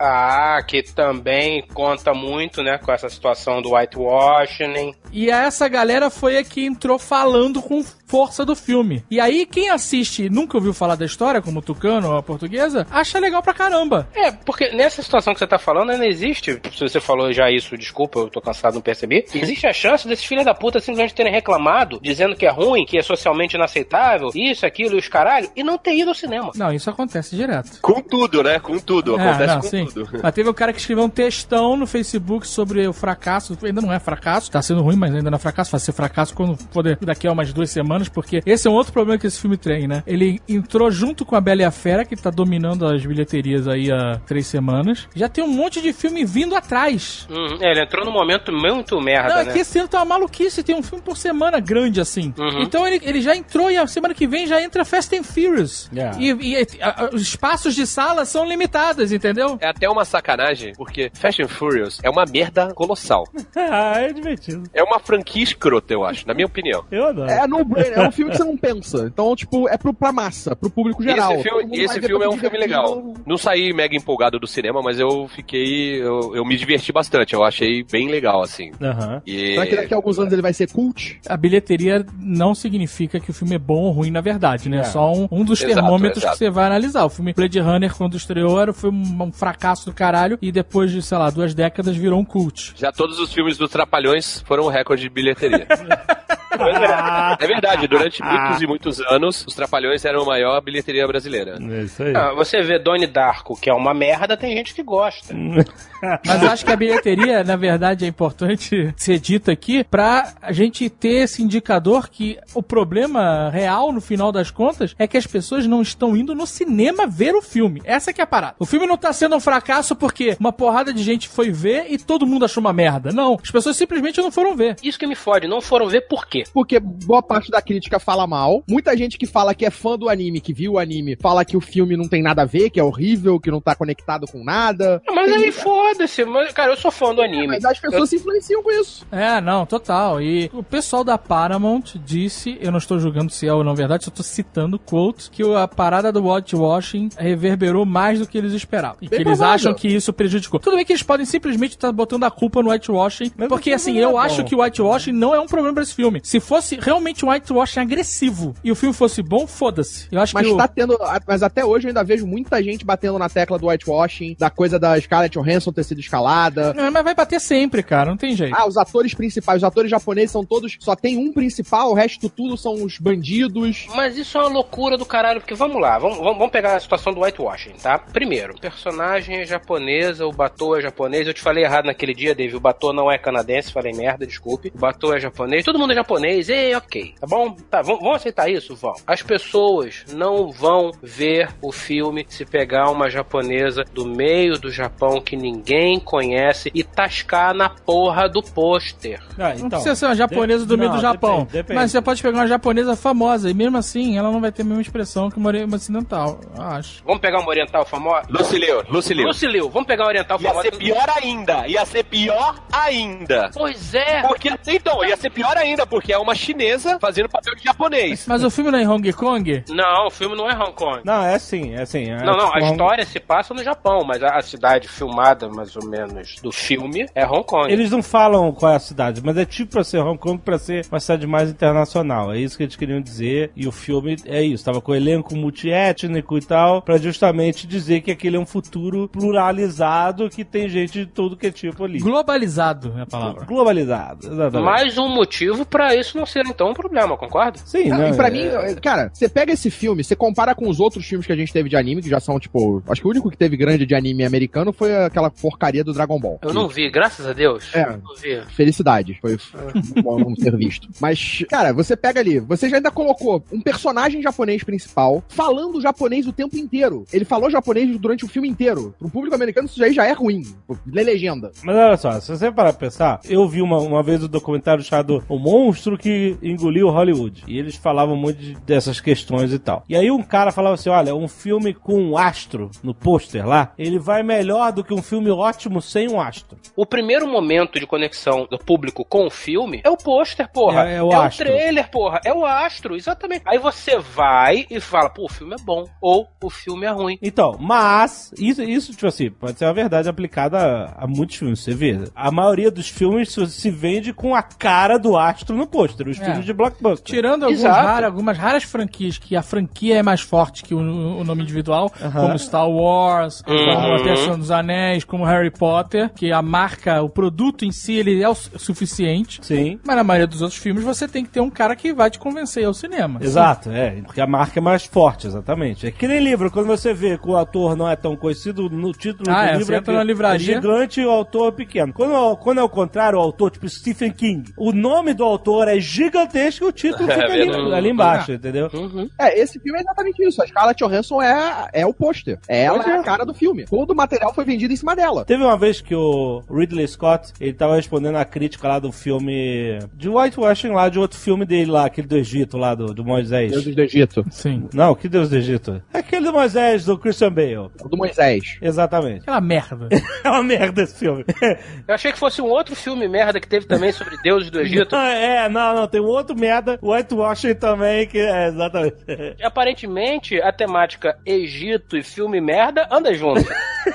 Ah, que também conta muito, né, com essa situação do whitewashing. E essa galera foi a que entrou falando com força do filme. E aí, quem assiste e nunca ouviu falar da história, como o Tucano ou a portuguesa, acha legal pra caramba. É, porque nessa situação que você tá falando, não existe, se você falou já isso, desculpa, eu tô cansado, não percebi, existe a chance desses filhos da puta simplesmente terem reclamado, dizendo que é ruim, que é socialmente inaceitável, isso, aquilo e os caralho, e não ter ido ao cinema. Não, isso acontece direto. Com tudo, né? Com tudo. É, Acontece não, com sim. tudo. Mas teve um cara que escreveu um textão no Facebook sobre o fracasso. Ainda não é fracasso, tá sendo ruim, mas ainda não é fracasso. Vai ser fracasso quando for daqui a umas duas semanas, porque esse é um outro problema que esse filme tem, né? Ele entrou junto com a Bela e a Fera, que tá dominando as bilheterias aí há três semanas. Já tem um monte de filme vindo atrás. Uhum, é, ele entrou num momento muito merda, Não, é né? que esse ano tá uma maluquice, tem um filme por semana grande assim. Uhum. Então ele, ele já entrou e a semana que vem já entra Fast and Furious. Yeah. E, e- a- a- os espaços de sala são limitados, entendeu? É até uma sacanagem, porque Fast and Furious é uma merda colossal. <laughs> ah, é divertido. É uma franquia escrota, eu acho, na minha opinião. Eu adoro. É no brainer, é um filme que você não pensa. Então, tipo, é pro, pra massa, pro público geral. Esse filme, esse filme é um filme legal. não- saí mega empolgado do cinema, mas eu fiquei. Eu, eu me diverti bastante. Eu achei bem legal, assim. Aham. E. Será que daqui a alguns anos ele vai ser cult? A bilheteria não significa que o filme é bom ou ruim, na verdade, né? É só um, um dos Exato, termômetros exato. que você vai analisar. O filme Blade Runner, quando estreou, era, foi um, um fracasso do caralho e depois de, sei lá, duas décadas virou um cult. Já todos os filmes dos Trapalhões foram um recorde de bilheteria. <laughs> é verdade, durante muitos e muitos anos, os Trapalhões eram a maior bilheteria brasileira. É isso aí. Ah, você vê Donnie Darko, que é uma merda, tem gente que gosta. <laughs> Mas eu acho que a bilheteria, na verdade, é importante ser dita aqui pra a gente ter esse indicador que o problema real, no final das contas, é que as pessoas não estão indo no cinema ver o filme. Essa que é a parada. O filme não tá sendo um fracasso porque uma porrada de gente foi ver e todo mundo achou uma merda. Não. As pessoas simplesmente não foram ver. Isso que me fode, não foram ver por quê? Porque boa parte da crítica fala mal. Muita gente que fala que é fã do anime, que viu o anime, fala que o filme não tem nada a ver, que é horrível, que não tá conectado com nada. Mas aí foda-se, mas, cara, eu sou fã do anime. Mas as pessoas se influenciam com isso. É, não, total. E o pessoal da Paramount disse, eu não estou julgando se é ou não verdade, só estou citando quotes, que a parada do watchwashing reverberou mais do que eles esperavam. E que Bem eles provável. acham que isso prejudicou. Tudo bem que eles podem simplesmente estar botando a culpa no whitewashing, porque assim, eu acho que o whitewashing não é um problema pra esse filme. Se fosse realmente um whitewashing agressivo e o filme fosse bom, foda-se. Eu acho Mas que o- tá tendo. Mas até hoje eu ainda vejo muita gente batendo na tecla do whitewashing, da coisa da Scarlett Johansson ter sido escalada. Não, mas vai bater sempre, cara, não tem jeito. Ah, os atores principais, os atores japoneses são todos. Só tem um principal, o resto tudo são os bandidos. Mas isso é uma loucura do caralho, porque vamos lá, vamos, vamos, pegar a situação do whitewashing, tá? Primeiro, o personagem é japonesa, o Batou é japonês. Eu te falei errado naquele dia, Dave. O Batou não é canadense, falei merda, desculpe. O Batou é japonês, todo mundo é japonês, ei, ok. Tá bom? Tá, vamos, vamos aceitar isso? Vão. As pessoas não vão ver o filme se pegar uma japonesa do meio do Japão que ninguém conhece e tascar na porra do pôster. Ah, Não então, precisa ser uma japonesa do meio não, do Japão. depende, depende. Mas você pode pegar uma japonesa famosa e mesmo assim ela não vai ter a mesma expressão que uma uma ocidental, eu acho. Vamos pegar uma oriental famosa? Lucilio, Lucilio. Lucy Liu, vamos pegar uma oriental Ia famosa. ser pior ainda, ia ser pior ainda. Pois é. Porque, então, ia ser pior ainda, porque é uma chinesa fazendo papel de japonês. Mas o filme não é em Hong Kong? Não, o filme não é Hong Kong. Não, é assim, é assim. é Não, não, a história se passa no Japão, mas a a cidade filmada, mais ou menos, do filme é Hong Kong. Eles não falam qual é a cidade, mas é tipo pra ser Hong Kong pra ser uma cidade mais internacional. É isso que eles queriam dizer. E o filme é isso. Tava com o elenco multiétnico e tal, pra justamente dizer que aquele é um futuro pluralizado que tem gente de tudo que é tipo ali. Globalizado é a palavra. Globalizado, exatamente. Mais um motivo pra isso não ser então um problema, concorda? Sim, né? e pra é- mim, cara, você pega esse filme, você compara com os outros filmes que a gente teve de anime, que já são, tipo. Acho que o único que teve grande de anime americano foi aquela porcaria do Dragon Ball. Eu não vi, graças a Deus. É. Não vi. Felicidade. Foi <laughs> bom não ter visto. Mas, cara, você pega ali, você já ainda colocou um personagem japonês principal falando japonês o tempo inteiro. Ele falou japonês durante o filme inteiro. Pro público americano, isso aí já é ruim. Lê legenda. Mas olha só, se você parar pra pensar, eu vi uma, uma vez o documentário chamado O Monstro que Engoliu Hollywood. E eles falavam muito de- dessas questões e tal. E aí um cara falava assim: olha, um filme com um astro no pôster lá, ele vai melhor do que um filme ótimo sem um astro. O primeiro momento de conexão do público com o filme é o pôster, porra. É- é o astro. trailer, porra. É o astro, exatamente. Aí você vai e fala, pô, o filme é bom. Ou o filme é ruim. Então, mas, isso, isso, tipo assim, pode ser uma verdade aplicada a, a muitos filmes. Você vê, a maioria dos filmes se, vende com a cara do astro no pôster, os É. filmes de blockbuster. Tirando alguns raro- algumas raras franquias que a franquia é mais forte que o, o nome individual, como Star Wars, como até Senhor dos Anéis, como Harry Potter, que a marca, o produto em si, ele é o su- suficiente. Sim. Mas na maioria dos outros filmes você tem que ter um cara que vai te convencer ao cinema. Exato, é, porque a marca é mais forte, exatamente. É que nem livro, quando você vê que o autor não é tão conhecido, no título Ah, do é, livro você entra que na livraria- é gigante e o autor é pequeno. Quando, quando é o contrário, o autor, tipo Stephen King, o nome do autor é gigantesco e o título <laughs> É fica ali, verdade. ali embaixo, entendeu? É, esse filme é exatamente isso. A Scarlett Johansson é, é o pôster. Ela é a cara do filme. Todo o material foi vendido em cima dela. Teve uma vez que o Ridley Scott, ele tava respondendo a crítica lá do filme de whitewashing lá, de outro filme dele lá, aquele do Egito lá, do, do Moisés. Deuses do Egito. Sim. Não, que Deus do Egito? Aquele do Moisés, do Christian Bale. Do Moisés. Exatamente. Aquela merda. <laughs> É uma merda esse filme. <laughs> Eu achei que fosse um outro filme merda que teve também sobre deuses do Egito. é, não, não, tem um outro merda, Whitewashing também, que é exatamente. E, aparentemente, a temática Egito e filme merda anda junto. <laughs>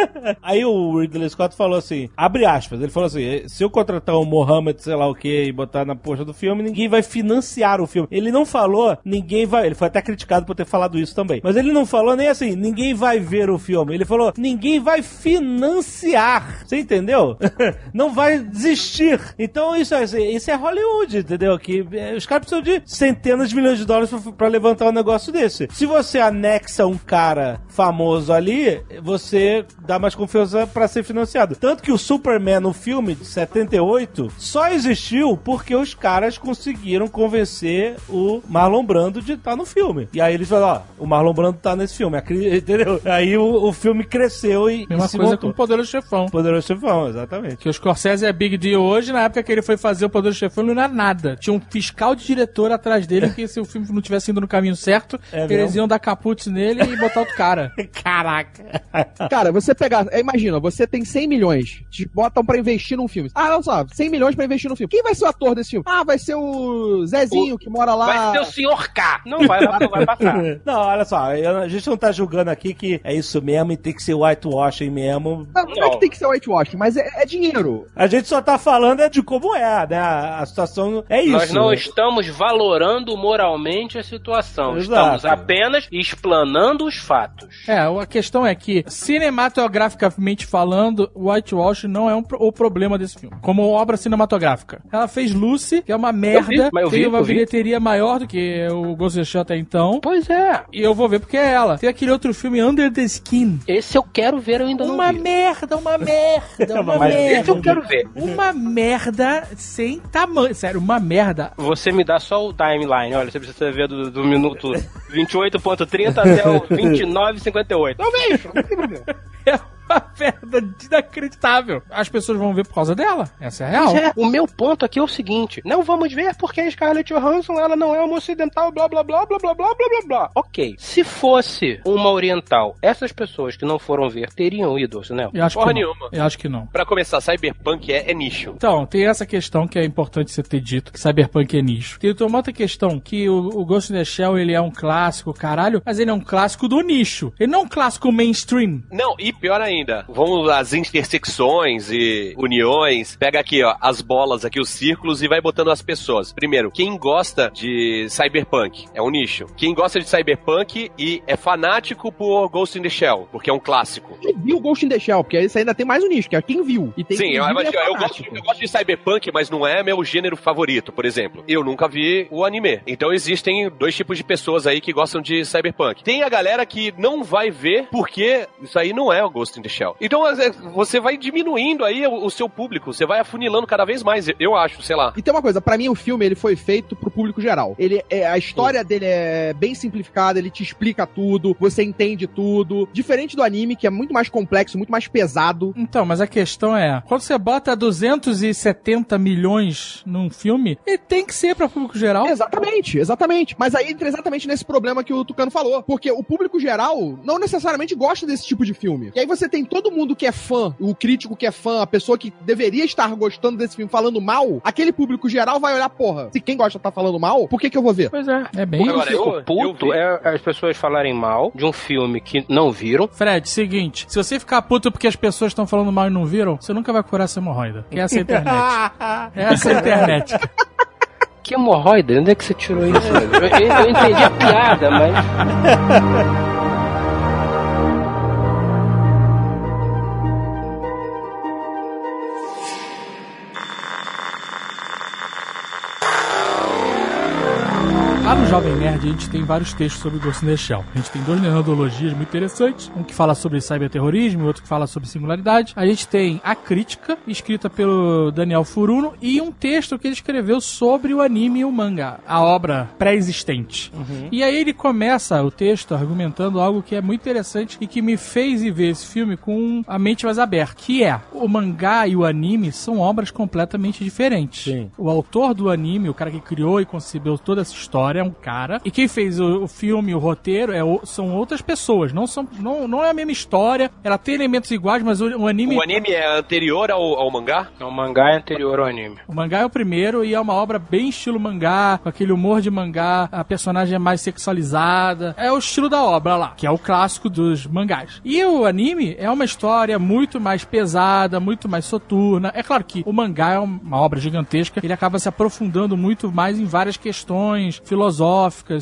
<laughs> Aí o Ridley Scott falou assim, abre aspas, ele falou assim, se eu contratar o Mohammed, sei lá o que, e botar na posta do filme, ninguém vai financiar o filme. Ele não falou, ninguém vai, ele foi até criticado por ter falado isso também, mas ele não falou nem assim, ninguém vai ver o filme. Ele falou, ninguém vai financiar. Você entendeu? <laughs> não vai desistir. Então isso é, isso é Hollywood, entendeu? Que eh, os caras precisam de centenas de milhões de dólares pra levantar um negócio desse. Se você anexa um cara famoso ali, você dá mais confiança pra ser financiado. Tanto que o Superman no filme de 78 só existiu porque os caras conseguiram convencer o Marlon Brando de estar no filme. E aí eles falaram, ó, o Marlon Brando tá nesse filme, <laughs> entendeu? Aí o, o filme cresceu e, Mesma e se coisa montou. com o Poderoso Chefão. Poderoso Chefão, exatamente. Que o Scorsese é big deal hoje, na época que ele foi fazer o Poderoso Chefão, ele não era nada. Tinha um fiscal de diretor atrás dele que se o filme não tivesse indo no caminho certo, É eles mesmo? iam dar caput nele e botar outro cara. <laughs> Caraca. Cara, você pegar, é, imagina, você tem 100 milhões, te botam pra investir num filme. Ah, olha só, 100 milhões pra investir num filme. Quem vai ser o ator desse filme? Ah, vai ser o Zezinho, que mora lá. Vai ser o senhor K. Não vai, não vai passar. <laughs> Não, olha só, a gente não tá julgando aqui que é isso mesmo e tem que ser whitewashing mesmo. Não, não é que tem que ser whitewash, mas é, é dinheiro. A gente só tá falando é de como é, né? A a situação é isso. Nós não estamos valorando moralmente a situação. Exato. Estamos apenas explanando os fatos. É, a questão é que, cinematograficamente falando, Whitewash não é um o problema desse filme. Como obra cinematográfica. Ela fez Lucy, que é uma merda, mas eu vi, tem uma bilheteria maior do que o Ghost in the Shell até então. Pois é. E eu vou ver porque é ela. Tem aquele outro filme, Under the Skin. Esse eu quero ver, eu ainda Uma não vi. merda, uma merda, <laughs> uma Mas Esse eu merda. quero ver. Uma merda sem tamanho. Sério, uma merda. Você me dá só o timeline. Olha, você precisa ver do, do minuto 28.30 até o <laughs> 29.58. Eu vejo. não tem problema. yeah. <laughs> uma merda inacreditável. As pessoas vão ver por causa dela. Essa é a real. É, o meu ponto aqui é o seguinte: não vamos ver porque a Scarlett Johansson ela não é uma ocidental, blá blá blá blá blá blá blá blá blá. Ok. Se fosse uma oriental, essas pessoas que não foram ver teriam ido ao cinema? Eu acho Porra que não. nenhuma. Eu acho que não. Pra começar, Cyberpunk é, é nicho. Então, tem essa questão que é importante você ter dito, que Cyberpunk é nicho. Tem uma outra questão, que o, o Ghost in the Shell, ele é um clássico, caralho, mas ele é um clássico do nicho. Ele não é um clássico mainstream. Não, e pior ainda, vamos às intersecções e uniões. Pega aqui, ó, as bolas aqui, os círculos e vai botando as pessoas. Primeiro, quem gosta de Cyberpunk é um nicho. Quem gosta de Cyberpunk e é fanático por Ghost in the Shell, porque é um clássico. Quem viu Ghost in the Shell, porque isso ainda tem mais um nicho, que é quem viu. E tem Sim, eu, mas, é eu, gosto, eu gosto de Cyberpunk, mas não é meu gênero favorito, por exemplo. Eu nunca vi o anime. Então existem dois tipos de pessoas aí que gostam de Cyberpunk. Tem a galera que não vai ver porque isso aí não é o Ghost in the Shell. Então é, você vai diminuindo aí o, seu público, você vai afunilando cada vez mais, eu acho, sei lá. E tem uma coisa, pra mim o filme ele foi feito pro público geral. Ele é, a história dele é bem simplificada, ele te explica tudo, você entende tudo. Diferente do anime, que é muito mais complexo, muito mais pesado. Então, mas a questão é, quando você bota 270 milhões num filme, ele tem que ser pra público geral. Exatamente, exatamente. Mas aí entra exatamente nesse problema que o Tucano falou. Porque o público geral não necessariamente gosta desse tipo de filme. E aí você tem todo mundo que é fã, o crítico que é fã, a pessoa que deveria estar gostando desse filme falando mal, aquele público geral vai olhar, porra, se quem gosta tá falando mal, por que que eu vou ver? Pois é. É bem Agora, isso. eu- O puto vi. é as pessoas falarem mal de um filme que não viram. Fred, seguinte, se você ficar puto porque as pessoas estão falando mal e não viram, você nunca vai curar essa hemorroida. Que é essa a internet. <laughs> Essa é a internet. Que hemorroida? Onde é que você tirou isso? Eu, eu entendi a piada, mas. <laughs> Lá no Jovem Nerd a gente tem vários textos sobre Ghost in the Shell. A gente tem duas nerdologias muito interessantes. Um que fala sobre cyberterrorismo e outro que fala sobre singularidade. A gente tem a crítica, escrita pelo Daniel Furuno, e um texto que ele escreveu sobre o anime e o manga, a obra pré-existente. E aí ele começa o texto argumentando algo que é muito interessante e que me fez ir ver esse filme com a mente mais aberta, que é o mangá e o anime são obras completamente diferentes. Sim. O autor do anime, o cara que criou e concebeu toda essa história é um cara. E quem fez o, o filme, o roteiro, é o- são outras pessoas. Não, são, não, não é a mesma história. Ela tem elementos iguais, mas o, o anime. O anime é anterior ao, ao mangá? O mangá é anterior ao anime. O mangá é o primeiro e é uma obra bem estilo mangá, com aquele humor de mangá, a personagem é mais sexualizada. É o estilo da obra lá, que é o clássico dos mangás. E o anime é uma história muito mais pesada, muito mais soturna. É claro que o mangá é uma obra gigantesca, ele acaba se aprofundando muito mais em várias questões filosóficas.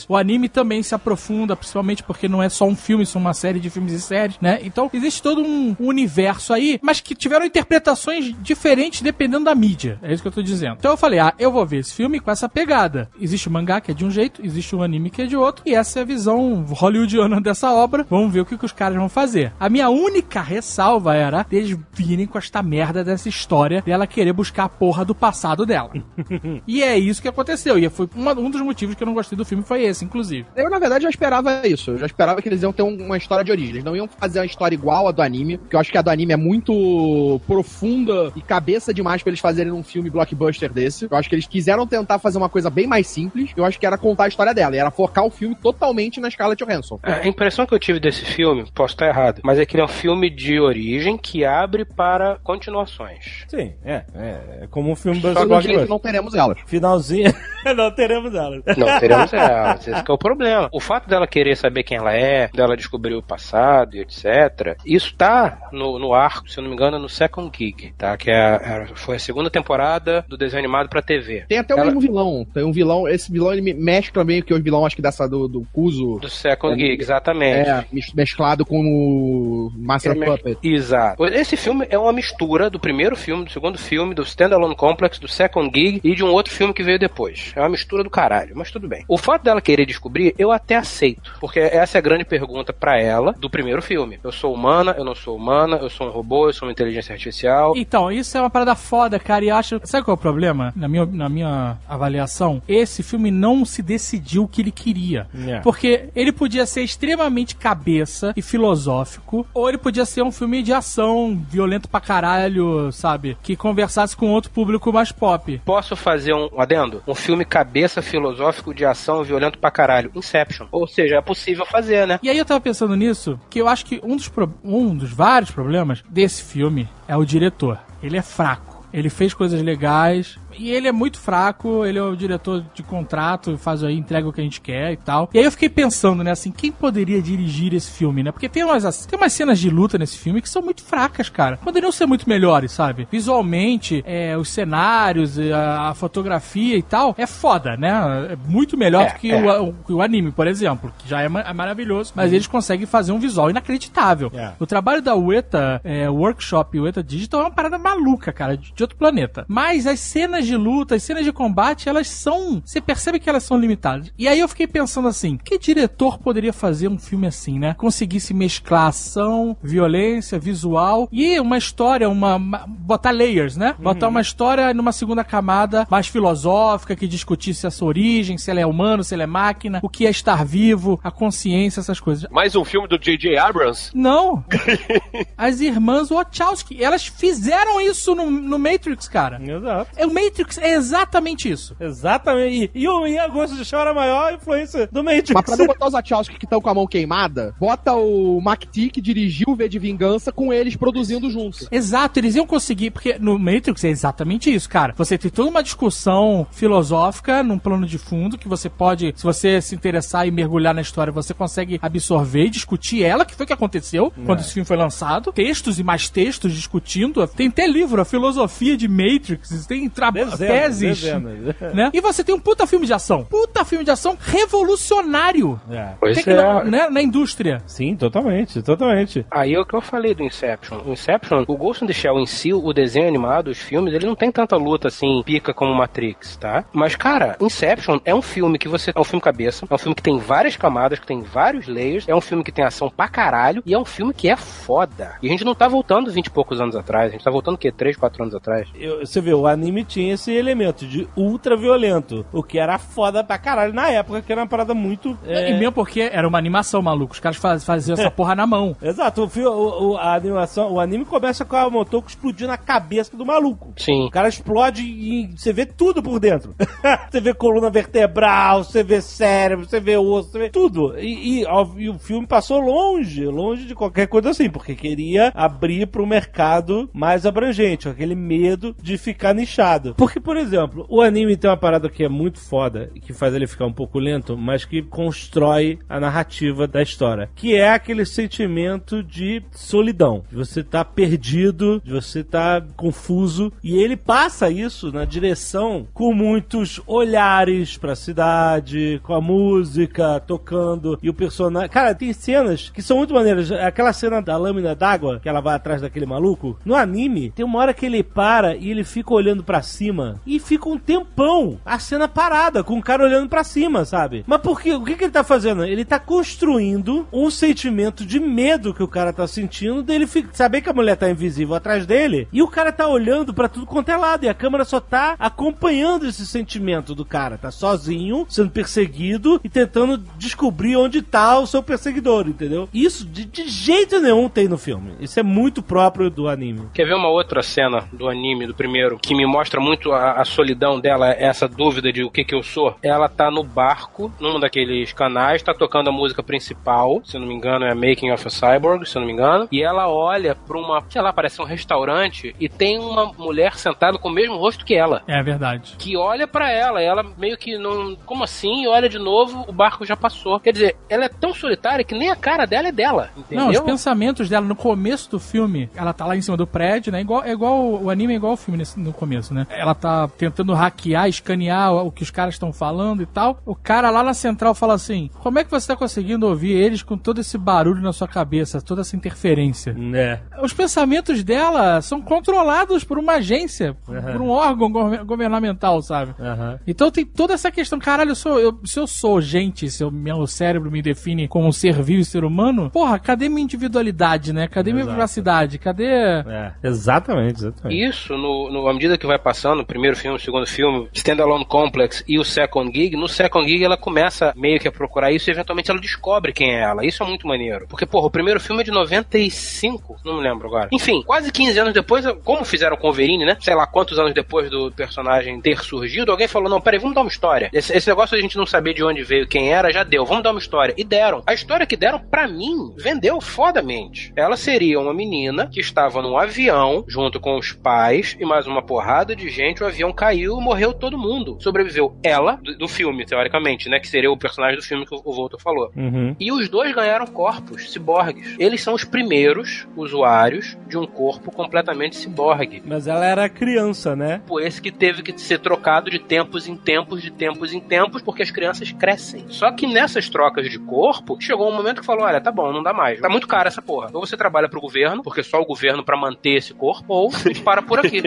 O anime também se aprofunda, principalmente porque não é só um filme, são uma série de filmes e séries, né? Então existe todo um universo aí, mas que tiveram interpretações diferentes dependendo da mídia. É isso que eu tô dizendo. Então eu falei, ah, eu vou ver esse filme com essa pegada. Existe o mangá que é de um jeito, existe o anime que é de outro, e essa é a visão hollywoodiana dessa obra. Vamos ver o que, que os caras vão fazer. A minha única ressalva era eles virem com esta merda dessa história dela querer buscar a porra do passado dela. <laughs> e é isso que aconteceu. E foi uma- um dos motivos que eu não gostei do filme foi esse, inclusive. Eu, na verdade, já esperava isso. Eu já esperava que eles iam ter um- uma história de origem. Eles não iam fazer uma história igual a do anime, porque eu acho que a do anime é muito profunda e cabeça demais pra eles fazerem num filme blockbuster desse. Eu acho que eles quiseram tentar fazer uma coisa bem mais simples. Eu acho que era contar a história dela. E era focar o filme totalmente na Scarlett Johansson. A impressão que eu tive desse filme, posso estar errado, mas é que ele é um filme de origem que abre para continuações. Sim, é. É, é como um filme Só que blockbuster. não teremos elas. Finalzinho. <laughs> não teremos ela. Não teremos <laughs> ela, esse que é o problema. O fato dela querer saber quem ela é, dela descobrir o passado e etc. Isso tá no, no arco, se eu não me engano, no Second Gig, tá? Que é, a- foi a segunda temporada do desenho animado pra TV. Tem até o Ela- mesmo vilão. Tem um vilão. Esse vilão ele me- mescla meio que o vilão, acho que dessa do, do Kuzo. Do Second Gig, exatamente. É, mes- mesclado com o Master Ele- Puppet. Exato. Esse filme é uma mistura do primeiro filme, do segundo filme, do Standalone Complex, do Second Gig e de um outro filme que veio depois. É uma mistura do caralho, mas tudo bem. O fato dela querer descobrir, eu até aceito. Porque essa é a grande pergunta pra ela do primeiro filme. Eu sou humana, eu não sou humana, eu sou um robô, eu sou uma inteligência artificial. Então, isso é uma parada foda, cara, e eu acho... Sabe qual é o problema? Na minha, na minha avaliação, esse filme não se decidiu o que ele queria. É. Porque ele podia ser extremamente cabeça e filosófico, ou ele podia ser um filme de ação, violento pra caralho, sabe? Que conversasse com outro público mais pop. Posso fazer um adendo? Um filme cabeça filosófico de ação violento pra caralho. Inception. Ou seja, é possível fazer, né? E aí eu tava pensando nisso, que eu acho que um dos, pro- um dos vários problemas desse filme é o diretor. Ele é fraco. Ele fez coisas legais, e ele é muito fraco, ele é o diretor de contrato, faz aí, entrega o que a gente quer e tal. E aí eu fiquei pensando, né, assim, quem poderia dirigir esse filme, né? Porque tem umas, tem umas cenas de luta nesse filme que são muito fracas, cara. Poderiam ser muito melhores, sabe? Visualmente, é, os cenários, e a, a fotografia e tal, é foda, né? É muito melhor É, do que é. o, o, o anime, por exemplo, que já é, ma- é maravilhoso, mas eles conseguem fazer um visual inacreditável. É. O trabalho da Ueta é, Workshop e Ueta Digital é uma parada maluca, cara, de, de outro planeta. Mas as cenas de luta, as cenas de combate, elas são. Você percebe que elas são limitadas. E aí eu fiquei pensando assim: que diretor poderia fazer um filme assim, né? Conseguisse mesclar ação, violência, visual e uma história, uma. botar layers, né? Botar uma história numa segunda camada mais filosófica, que discutisse essa origem, se ela é humano, se ela é máquina, o que é estar vivo, a consciência, essas coisas. Mais um filme do J.J. Abrams? Não. <laughs> As irmãs Wachowski, elas fizeram isso no, no Matrix, cara. Exato. É, o Matrix é exatamente isso. Exatamente. E, e o Ian Ghost de Shell era a maior influência do Matrix. Mas pra não botar os Wachowski que estão com a mão queimada, bota o McTee que dirigiu o V de Vingança com eles produzindo juntos. Exato, eles iam conseguir, porque no Matrix é exatamente isso, cara. Você tem toda uma discussão filosófica num plano de fundo que você pode, se você se interessar e mergulhar na história, você consegue absorver e discutir ela, que foi o que aconteceu quando esse filme foi lançado. Textos e mais textos discutindo. Tem até livro, a filosofia de Matrix, tem trabalhos, Dezenas, teses. dezenas. Né? E você tem um puta filme de ação. Puta filme de ação revolucionário. É. Pois Tecno- é. né, na indústria. Sim, totalmente, totalmente. Aí é o que eu falei do Inception. O Inception, o Ghost in the Shell em si, o desenho animado, os filmes, ele não tem tanta luta assim, pica como Matrix, tá? Mas, cara, Inception é um filme que você. É um filme cabeça, é um filme que tem várias camadas, que tem vários layers, é um filme que tem ação pra caralho, e é um filme que é foda. E a gente não tá voltando 20 e poucos anos atrás, a gente tá voltando o quê? 3, 4 anos atrás? Eu- você vê, o anime tinha esse elemento de ultra violento, o que era foda pra caralho na época, que era uma parada muito. é, E mesmo porque era uma animação, maluco. Os caras faz- faziam essa <laughs> porra na mão. Exato, o, o- o- a animação, o anime começa com a Motoko explodindo a cabeça do maluco. Sim. O cara explode e você vê tudo por dentro. <laughs> você vê coluna vertebral, você vê cérebro, você vê osso, você vê tudo. E, e, ó, e o filme passou longe, longe de qualquer coisa assim, porque queria abrir para o mercado mais abrangente, aquele medo de ficar nichado. Porque, por exemplo, o anime tem uma parada que é muito foda, que faz ele ficar um pouco lento, mas que constrói a narrativa da história, que é aquele sentimento de solidão, de você tá perdido, de você tá confuso, e ele passa isso na direção com muitos olhares pra cidade, com a música tocando e o personagem. Cara, tem cenas que são muito maneiras. Aquela cena da lâmina d'água que ela vai atrás daquele maluco, no anime, tem uma hora que ele para e ele fica olhando pra cima cima. E fica um tempão a cena parada, com o cara olhando pra cima, sabe? Mas por quê? O que, que ele tá fazendo? Ele tá construindo um sentimento de medo que o cara tá sentindo dele fi- saber que a mulher tá invisível atrás dele e o cara tá olhando pra tudo quanto é lado e a câmera só tá acompanhando esse sentimento do cara. Tá sozinho, sendo perseguido e tentando descobrir onde tá o seu perseguidor, entendeu? Isso de, de jeito nenhum tem no filme. Isso é muito próprio do anime. Quer ver uma outra cena do anime, do primeiro, que me mostra muito a, a solidão dela, essa dúvida de o que que eu sou? Ela tá no barco, num daqueles canais, tá tocando a música principal, se não me engano é Making of a Cyborg, se não me engano, e ela olha pra uma, sei lá, parece um restaurante, e tem uma mulher sentada com o mesmo rosto que ela. É verdade. Que olha pra ela, ela meio que não. Como assim? Olha de novo, o barco já passou. Quer dizer, ela é tão solitária que nem a cara dela é dela. Entendeu? Não, os pensamentos dela no começo do filme, ela tá lá em cima do prédio, né? Igual, é igual o anime é igual o filme nesse- no começo, né? Ela tá tentando hackear, escanear o, que os caras estão falando e tal. O cara lá na central fala assim: Como é que você tá conseguindo ouvir eles com todo esse barulho na sua cabeça, toda essa interferência? É. Os pensamentos dela são controlados por uma agência, por um órgão go- governamental, sabe? Aham. Então tem toda essa questão, caralho, eu sou, eu- se eu sou gente, se o meu cérebro me define como um ser vivo e ser humano, porra, cadê minha individualidade, né? Cadê minha Exato. privacidade? Cadê... É, exatamente, exatamente. Isso, no, no- à medida que vai passando, o primeiro filme, segundo filme, Standalone Complex e o Second Gig, no Second Gig ela começa meio que a procurar isso e eventualmente ela descobre quem é ela. Isso é muito maneiro. Porque, porra, o primeiro filme é de 95, não me lembro agora. Enfim, quase 15 anos depois, como fizeram com o Wolverine, né? Sei lá quantos anos depois do personagem ter surgido, alguém falou: não, peraí, vamos dar uma história. Esse, esse negócio de a gente não saber de onde veio, quem era, já deu. Vamos dar uma história. E deram. A história que deram, pra mim, vendeu fodamente. Ela seria uma menina que estava num avião junto com os pais e mais uma porrada de gente. O avião caiu e morreu todo mundo. Sobreviveu ela, do, do filme, teoricamente, né? Que seria o personagem do filme que o, Volta falou. Uhum. E os dois ganharam corpos ciborgues. Eles são os primeiros usuários de um corpo completamente ciborgue. Mas ela era criança, né? Por esse que teve que ser trocado de tempos em tempos, de tempos em tempos, porque as crianças crescem. Só que nessas trocas de corpo, chegou um momento que falou: olha, tá bom, não dá mais. Tá muito caro essa porra. Ou você trabalha pro governo, porque só o governo pra manter esse corpo, ou <laughs> para por aqui.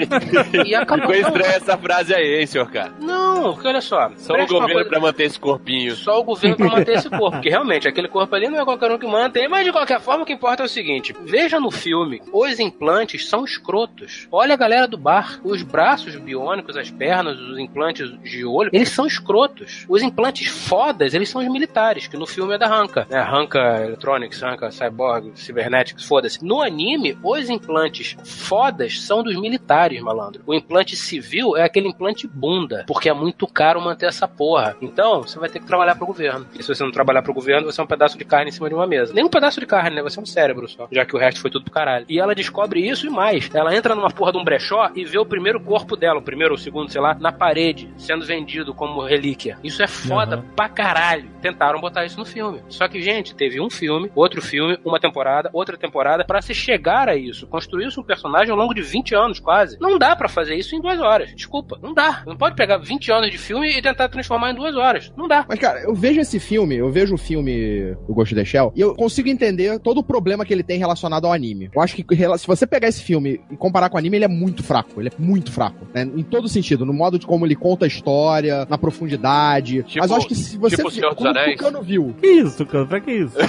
e acabou. Ficou estranha essa frase aí, hein, senhor cara? Não, porque olha só. Só o governo coisa- pra manter esse corpinho. só o governo pra manter esse corpo. Porque realmente, aquele corpo ali não é qualquer um que mantém. Mas de qualquer forma, o que importa é o seguinte: veja no filme, os implantes são escrotos. Olha a galera do bar. Os braços biônicos, as pernas, os implantes de olho, eles são escrotos. Os implantes fodas, eles são os militares, que no filme é da Ranka. Né? Ranka Electronics, Ranka Cyborg, Cybernetics, foda-se. No anime, os implantes fodas são dos militares, malandro. O implante civil é aquele implante bunda, porque é muito caro manter essa porra. Então, você vai ter que trabalhar pro governo. E se você não trabalhar pro governo, você é um pedaço de carne em cima de uma mesa. Nem um pedaço de carne, né? Você é um cérebro só. Já que o resto foi tudo pro caralho. E ela descobre isso e mais. Ela entra numa porra de um brechó e vê o primeiro corpo dela, o primeiro ou o segundo, sei lá, na parede, sendo vendido como relíquia. Isso é foda Uhum. pra caralho. Tentaram botar isso no filme. Só que, gente, teve um filme, outro filme, uma temporada, outra temporada, pra se chegar a isso. Construiu-se um personagem ao longo de 20 anos, quase. Não dá pra fazer isso em duas horas. Desculpa, não dá. Não pode pegar 20 anos de filme e tentar transformar em duas horas. Não dá. Mas, cara, eu vejo esse filme, eu vejo o filme do Ghost in the Shell, e eu consigo entender todo o problema que ele tem relacionado ao anime. Eu acho que se você pegar esse filme e comparar com o anime, ele é muito fraco. Ele é muito fraco. né? Em todo sentido. No modo de como ele conta a história, na profundidade. Tipo- Mas eu acho que se você. tipo o Senhor dos como Anéis. o Tucano viu. Que isso, cara? Pra que isso? <laughs>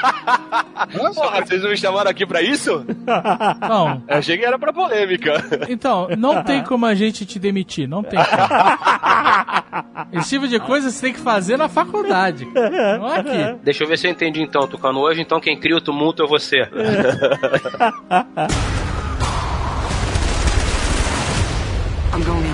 Hã? Porra, vocês não me chamaram aqui pra isso? Não, Eu achei que era pra polêmica. então, não tem como a gente te demitir, não tem como. Esse tipo de coisa você tem que fazer na faculdade, não é aqui. Deixa eu ver se eu entendi então, Tucano. Hoje, então, quem cria o tumulto é você. <laughs> I'm going in.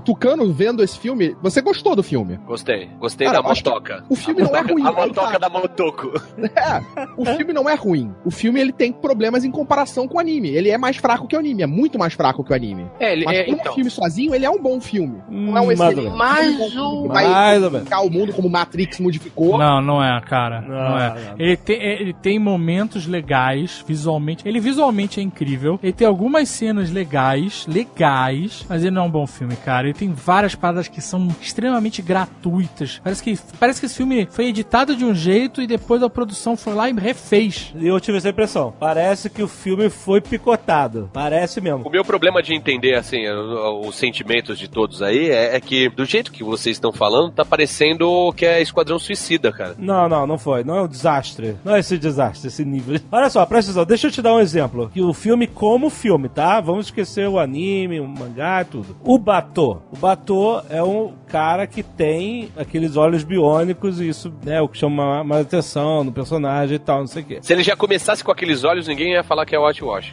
O Tucano vendo esse filme, você gostou do filme? Gostei. Gostei Cara, da motoca. o filme a não é motoca, ruim, A motoca tá. da Motoco. É, o filme não é ruim. O filme ele tem problemas em comparação com o anime. Ele é mais fraco que o anime, é muito mais fraco que o anime. É, ele Mas é, como então. filme sozinho, ele é um bom filme. Não é um Hum, excelente. Mas o- vai modificar o mundo como Matrix modificou. Não, não é, cara. Não, Não, é. não. Ele tem, ele tem momentos legais, visualmente. Ele visualmente é incrível. Ele tem algumas cenas legais, legais, mas ele não é um bom filme, cara. Ele tem várias paradas que são extremamente gratuitas. Parece que, parece que esse filme foi editado de um jeito e depois a produção foi lá e refez. E eu tive essa impressão. Parece que o filme foi picotado. Parece mesmo. O meu problema de entender, assim, os sentimentos de todos aí é, é que, do jeito que vocês estão falando, tá parecendo que é Esquadrão Suicida, cara. Não, não, não foi. Não é um desastre. Não é esse desastre, esse nível. <laughs> Olha só, presta atenção. Deixa eu te dar um exemplo. Que o filme como filme, tá? Vamos esquecer o anime, o mangá e tudo. O Batô. O Batô é um cara que tem aqueles olhos biônicos e isso é o que chama mais atenção no personagem e tal, não sei o quê. Se ele já começasse com aqueles olhos, ninguém ia falar que é Watch Watch.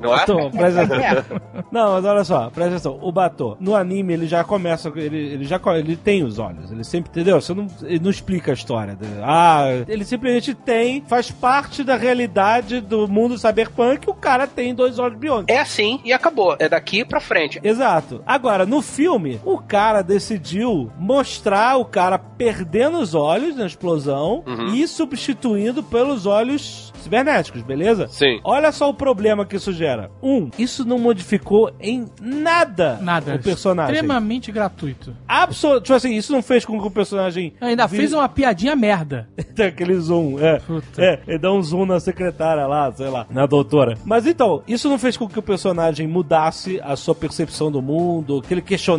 Não é? Batô, presta <laughs> atenção. Não, mas olha só, presta atenção. O Batô, no anime, ele já começa. Ele, ele já ele tem os olhos. Ele sempre, entendeu? Você não, ele não explica a história. de- Ah, ele simplesmente tem, faz parte da realidade do mundo cyberpunk. O cara tem dois olhos biônicos. É assim e acabou. É daqui pra frente. Exato. Agora, no filme, o cara decidiu mostrar o cara perdendo os olhos na explosão Uhum. e substituindo pelos olhos cibernéticos, beleza? Sim. Olha só o problema que isso gera. Um, isso não modificou em nada, Nada. o personagem. Extremamente gratuito. Absolutamente. Tipo assim, isso não fez com que o personagem. Ainda vi- fez uma piadinha merda. <laughs> Tem aquele zoom, é. Puta. É, ele dá um zoom na secretária lá, sei lá, na doutora. Mas então, isso não fez com que o personagem mudasse a sua percepção do mundo, que ele questionasse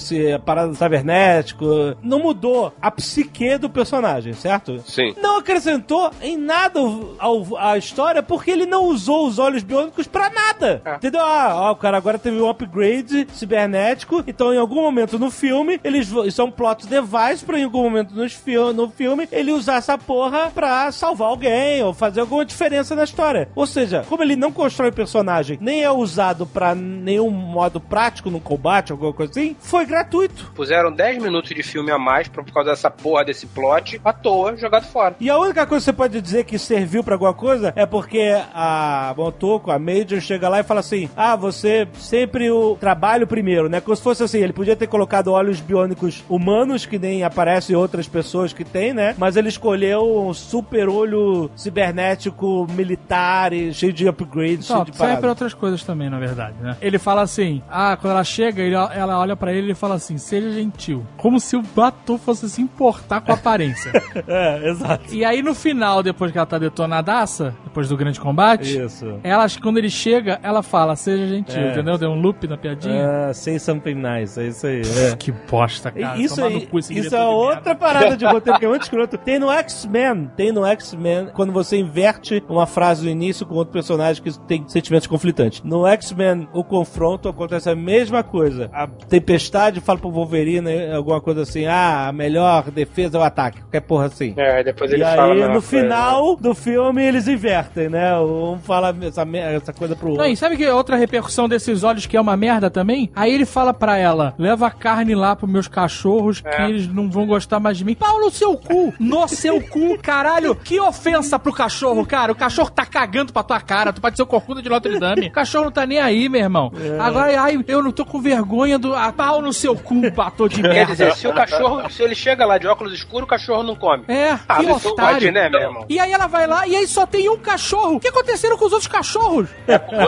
se a parada cibernético. Não mudou a psique do personagem, certo? Sim. Não acrescentou em nada ao- à história porque ele não usou os olhos biônicos pra nada. É. Entendeu? Ah, ó, o cara agora teve um upgrade cibernético, então em algum momento no filme, eles isso é um plot device pra em algum momento nos fil- no filme ele usar essa porra pra salvar alguém ou fazer alguma diferença na história. Ou seja, como ele não constrói personagem, nem é usado pra nenhum modo prático no combate, alguma coisa assim, foi gratuito. Puseram 10 minutos de filme a mais por causa dessa porra desse plot, à toa, jogado fora. E a única coisa que você pode dizer que serviu pra alguma coisa é porque a Montoko, a Major, chega lá e fala assim: Ah, você sempre o trabalho primeiro, né? Como se fosse assim, ele podia ter colocado olhos biônicos humanos, que nem aparecem outras pessoas que tem, né? Mas ele escolheu um super olho cibernético militar e cheio de upgrades, cheio de serve pra outras coisas também, na verdade, né? Ele fala assim, ah, quando ela chega, ele- ela olha pra ele e fala assim, seja gentil. Como se o Batou fosse se importar com a aparência. <laughs> É, exato. e aí no final, depois que ela tá detonadaça, depois do grande combate, Isso. ela, quando ele chega, ela fala, seja gentil, É. entendeu? Deu um loop na piadinha. Ah, say something nice, é isso aí. É. Que bosta, cara. isso aí, cu isso é outra parada de roteiro que é muito <laughs> escroto. Tem no X-Men, tem no X-Men, quando você inverte uma frase no início com outro personagem que tem sentimentos conflitantes. No X-Men, o confronto acontece a mesma coisa. A tempestade fala pro Wolverine alguma coisa assim, ah, a melhor defesa é o ataque, qualquer porra assim. É, depois ele e fala. a aí, no coisa. final do filme, eles invertem, né? Um fala essa, essa coisa pro outro. Não, e sabe que outra repercussão desses olhos que é uma merda também? Aí ele fala pra ela: leva a carne lá pros meus cachorros que É. eles não vão gostar mais de mim. Pau no seu cu! No seu cu, caralho! Que ofensa pro cachorro, cara! O cachorro tá cagando pra tua cara, tu pode ser o corcunda de Notre Dame. O cachorro não tá nem aí, meu irmão. Agora, ai, eu não tô com vergonha do. Ah, pau no seu cu, batou de <laughs> Quer merda. dizer, se o cachorro, se ele chega lá de óculos escuros, o cachorro não come. É, Ah, que otário. pode, né, meu irmão? E aí ela vai lá e aí só tem um cachorro. O que aconteceram com os outros cachorros?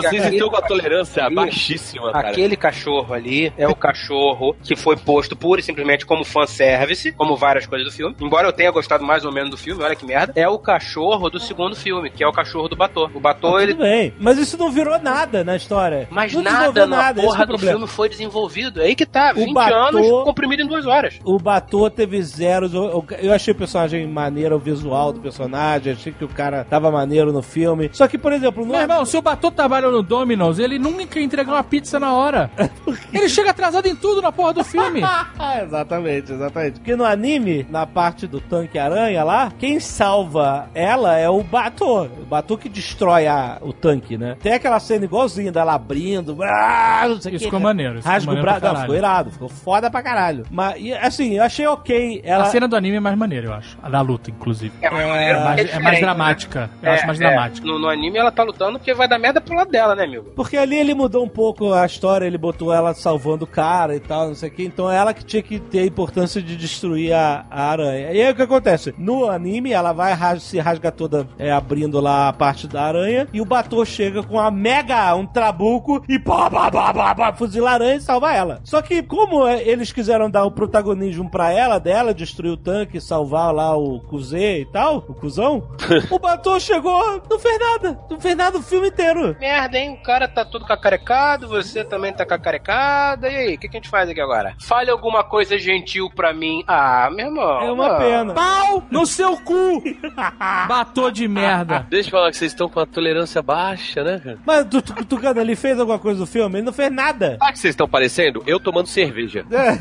Vocês estão com a tolerância aquele- baixíssima, cara. Aquele cachorro ali é o cachorro que foi posto pura e simplesmente como fanservice, como várias coisas do filme. Embora eu tenha gostado mais ou menos do filme, olha que merda. É o cachorro do segundo filme, que é o cachorro do Batô. O Batô, ele. Tudo bem, mas isso não virou nada na história. Mas não nada desenvolveu na esse é porra o do problema. filme foi desenvolvido. É aí que tá, 20 Batô- anos comprimido em duas horas. O Batô teve zeros. Eu, eu- achei o personagem maneiro, o visual do personagem. Achei que o cara tava maneiro no filme. Só que, por exemplo, no. Meu irmão, se o Batô trabalha no Domino's, ele nunca entrega uma pizza na hora. <laughs> ele chega atrasado em tudo na porra do filme. <laughs> Exatamente, exatamente. Porque no anime, na parte do tanque aranha lá, quem salva ela é o Batô. O Batô que destrói a- o tanque, né? Tem aquela cena igualzinha dela abrindo. ah, não sei o Isso que, ficou maneiro, isso Rasga ficou o braço. Não, caralho. ficou irado. Ficou foda pra caralho. Mas, e, assim, eu achei ok. Ela... A cena do anime é mais maneira, eu acho. A da luta, inclusive. É, mais É maneiro, mais, é mais né? dramática. Eu É, acho mais é. dramática. No, no anime ela tá lutando porque vai dar merda pro lado dela, né, amigo? Porque ali ele mudou um pouco a história, ele botou ela salvando o cara e tal, não sei o que. Então é ela que tinha que ter a importância de destruir a, a aranha. E aí o que acontece? No anime, ela vai ras- se rasga toda é, abrindo lá a parte da aranha e o Batô chega com a mega, um trabuco e pá, pá, pá, pá, pá, fuzila a aranha e salva ela. Só que, como é, eles quiseram dar o protagonismo pra ela, dela, destruir o tanque, salvar lá o Kuzê e tal, o cuzão, o Batom chegou, não fez nada. Não fez nada o filme inteiro. Merda, hein? O cara tá todo cacarecado, você também tá cacarecada. E aí, o que, que a gente faz aqui agora? Fale alguma coisa gentil pra mim. Ah, meu irmão. É uma não. pena. Pau no seu cu! Batou de merda. Deixa eu falar que vocês estão com a tolerância baixa, né, cara? Mas tu, tu, Tucano, ele fez alguma coisa no filme? Ele não fez nada. Sabe o que vocês estão parecendo? Eu tomando cerveja. É.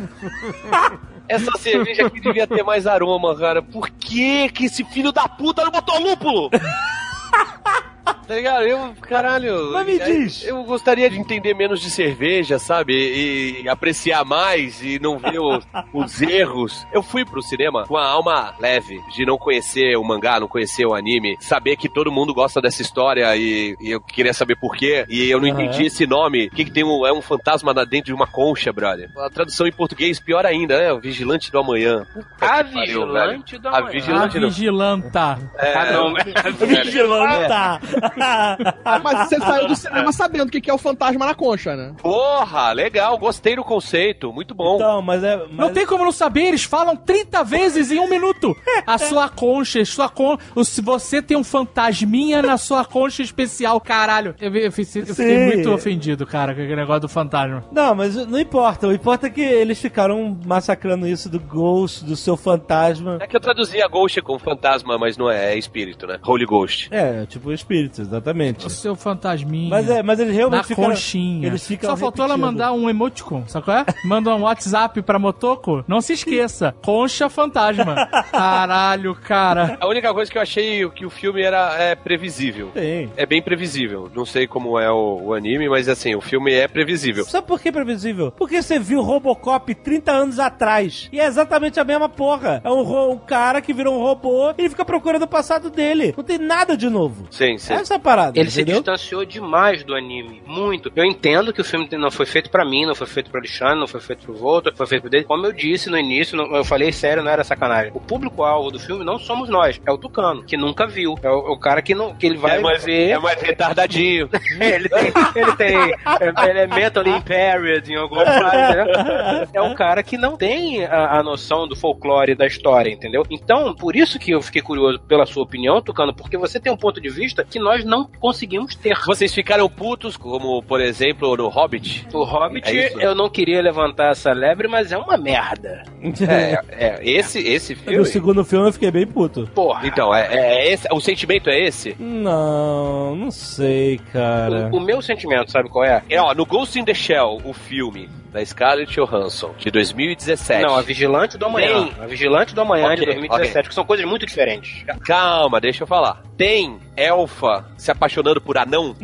<laughs> Essa cerveja aqui devia ter mais aroma, cara. Por que que esse filho da puta não botou lúpulo? <laughs> <laughs> Tá ligado? Eu, caralho. Mas me eu- diz. Eu gostaria de entender menos de cerveja, sabe? E, e apreciar mais e não ver os, <laughs> os erros. Eu fui pro cinema com a alma leve de não conhecer o mangá, não conhecer o anime, saber que todo mundo gosta dessa história e, e eu queria saber por quê. E eu não Aham. entendi esse nome. O que, que tem um, é um fantasma dentro de uma concha, brother? A tradução em português, pior ainda, né? O Vigilante do Amanhã. Puta A que pariu, vigilante velho. da A. A vigilante não. vigilanta. É, Ah, não. <laughs> Vigilanta. <laughs> Mas você saiu do cinema sabendo o que que é o fantasma na concha, né? Porra, legal, gostei do conceito, muito bom. Então, mas é. Mas... Não tem como não saber, eles falam 30 vezes em um minuto. A <laughs> sua concha, sua con... o- Se você tem um fantasminha na sua concha especial, caralho. Eu, eu fiquei, eu fiquei Sim. muito ofendido, cara, com aquele negócio do fantasma. Não, mas não importa. O importa é que eles ficaram massacrando isso do Ghost, do seu fantasma. É que eu traduzi a Ghost com fantasma, mas não é, é espírito, né? Holy Ghost. É, tipo espírito, exatamente. O seu fantasminha. Mas, é, mas eles realmente Na conchinha. Eles ficam Só faltou ela mandar um emoticon, sabe qual é? Manda um WhatsApp pra Motoko. Não se esqueça, concha fantasma. <laughs> Caralho, cara. A única coisa que eu achei que o filme era é previsível. Tem. É bem previsível. Não sei como é o, o anime, mas assim, o filme é previsível. Sabe por que previsível? Porque você viu Robocop 30 anos atrás. E é exatamente a mesma porra. É um, um cara que virou um robô e ele fica procurando o passado dele. Não tem nada de novo. Sim, sim. Essa é parada. Ele se entendeu? distanciou demais do anime. Muito. Eu entendo que o filme não foi feito pra mim, não foi feito pro Alexandre, não foi feito pro Volta, foi feito pro dele. Como eu disse no início, não- eu falei sério, não era sacanagem. O público-alvo do filme não somos nós, é o Tucano, que nunca viu. É o, o cara que, não, que ele vai é, mais, ver. é mais retardadinho. <laughs> ele tem, ele tem, é- ele é mentally impaired em alguma parte, né? É um cara que não tem a, a noção do folclore da história, entendeu? Então, por isso que eu fiquei curioso pela sua opinião, Tucano, porque você tem um ponto de vista que nós não conseguimos ter. Vocês ficaram putos, como por exemplo no Hobbit? O Hobbit, É eu não queria levantar essa lebre, mas é uma merda. <laughs> É, é esse, esse No filme. segundo filme eu fiquei bem puto. Porra. Então, é, é esse, o sentimento é esse? Não, não sei, cara. O, o meu sentimento, sabe qual é? É, ó, no Ghost in the Shell, o filme da Scarlett Johansson, de 2017. Não, a Vigilante do Amanhã. Tem. A Vigilante do Amanhã de Ok, 2017, que são coisas muito diferentes. Calma, deixa eu falar. Tem elfa se apaixonando por anão?